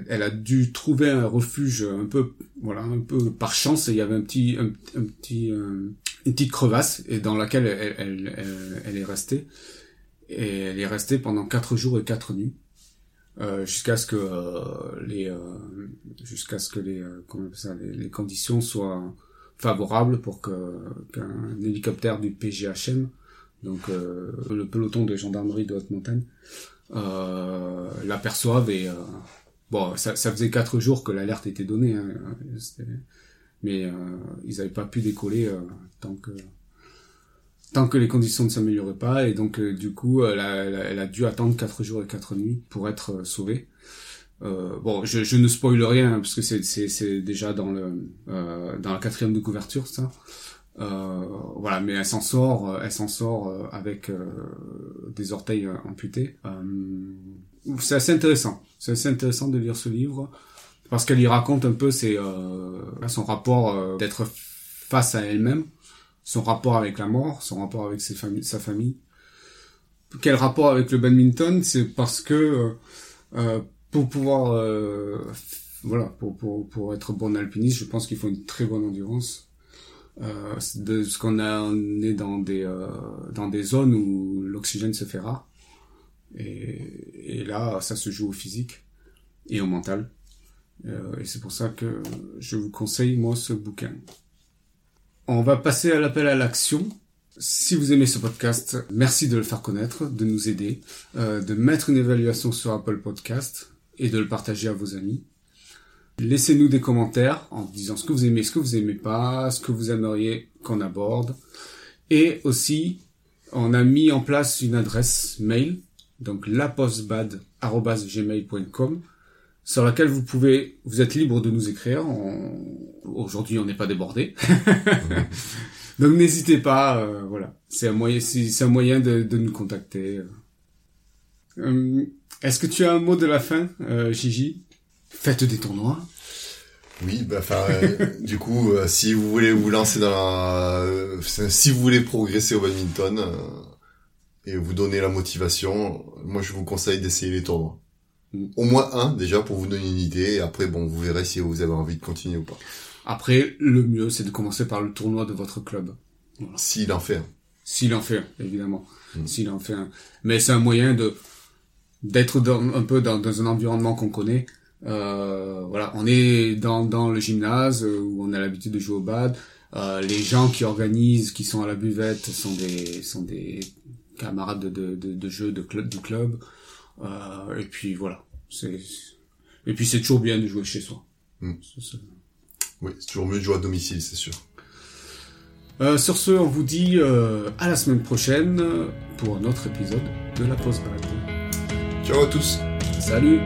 elle, a dû trouver un refuge un peu voilà un peu par chance il y avait un petit un, petit euh, une petite crevasse et dans laquelle elle, elle, elle, est restée. Et elle est restée pendant quatre jours et quatre nuits euh, jusqu'à ce que euh, les euh, jusqu'à ce que les comment ça les, conditions soient favorables pour qu'un hélicoptère du PGHM donc le peloton de gendarmerie de haute montagne euh, l'aperçoivent et euh, bon, ça, ça, faisait quatre jours que l'alerte était donnée, hein, mais euh, ils n'avaient pas pu décoller tant que tant que les conditions ne s'amélioraient pas et donc du coup elle a, elle a, dû attendre quatre jours et quatre nuits pour être sauvée. Euh, bon, je, je, ne spoil rien hein, parce que c'est, déjà dans le euh, dans la quatrième de couverture ça. Euh, voilà, mais elle s'en sort, euh, elle s'en sort euh, avec des orteils amputés. c'est assez intéressant. C'est assez intéressant de lire ce livre parce qu'elle y raconte un peu ses, son rapport d'être face à elle-même, son rapport avec la mort, son rapport avec sa famille. Quel rapport avec le badminton? C'est parce que pour pouvoir, voilà, pour, pour, pour être bon alpiniste, je pense qu'il faut une très bonne endurance. Euh, de ce qu'on a on est dans des euh, dans des zones où l'oxygène se fait rare. Et, là ça se joue au physique et au mental. Euh, et c'est pour ça que je vous conseille moi ce bouquin. On va passer à l'appel à l'action. Si vous aimez ce podcast, merci de le faire connaître, de nous aider, euh, de mettre une évaluation sur Apple Podcast et de le partager à vos amis. Laissez-nous des commentaires en disant ce que vous aimez, ce que vous aimez pas, ce que vous aimeriez qu'on aborde. Et aussi, on a mis en place une adresse mail donc lapostbad@gmail.com sur laquelle vous pouvez, vous êtes libre de nous écrire. Aujourd'hui, on n'est pas débordé. Donc n'hésitez pas, euh, voilà. C'est un moyen, c'est un moyen de, de nous contacter. Euh, Est-ce que tu as un mot de la fin, euh, Gigi? Faites des tournois. Oui, bah, enfin, euh, du coup, euh, si vous voulez vous lancer dans la, euh, si vous voulez progresser au badminton et vous donner la motivation, moi je vous conseille d'essayer les tournois. Mm. Au moins un déjà pour vous donner une idée. Et après, bon, vous verrez si vous avez envie de continuer ou pas. Après, le mieux, c'est de commencer par le tournoi de votre club. S'il en fait. un. S'il en fait, un, évidemment. Mm. S'il en fait un. Mais c'est un moyen de d'être dans- un peu dans, dans un environnement qu'on connaît. Euh, voilà, on est dans, dans le gymnase euh, où on a l'habitude de jouer au bad. Euh, les gens qui organisent, qui sont à la buvette, sont des sont des camarades de, de, de, de jeu de club du club. Euh, et puis voilà, c'est et puis c'est toujours bien de jouer chez soi. Mm. Ça. Oui, c'est toujours mieux de jouer à domicile, c'est sûr. Euh, sur ce, on vous dit euh, à la semaine prochaine pour un autre épisode de la pause balade. Ciao à tous. Salut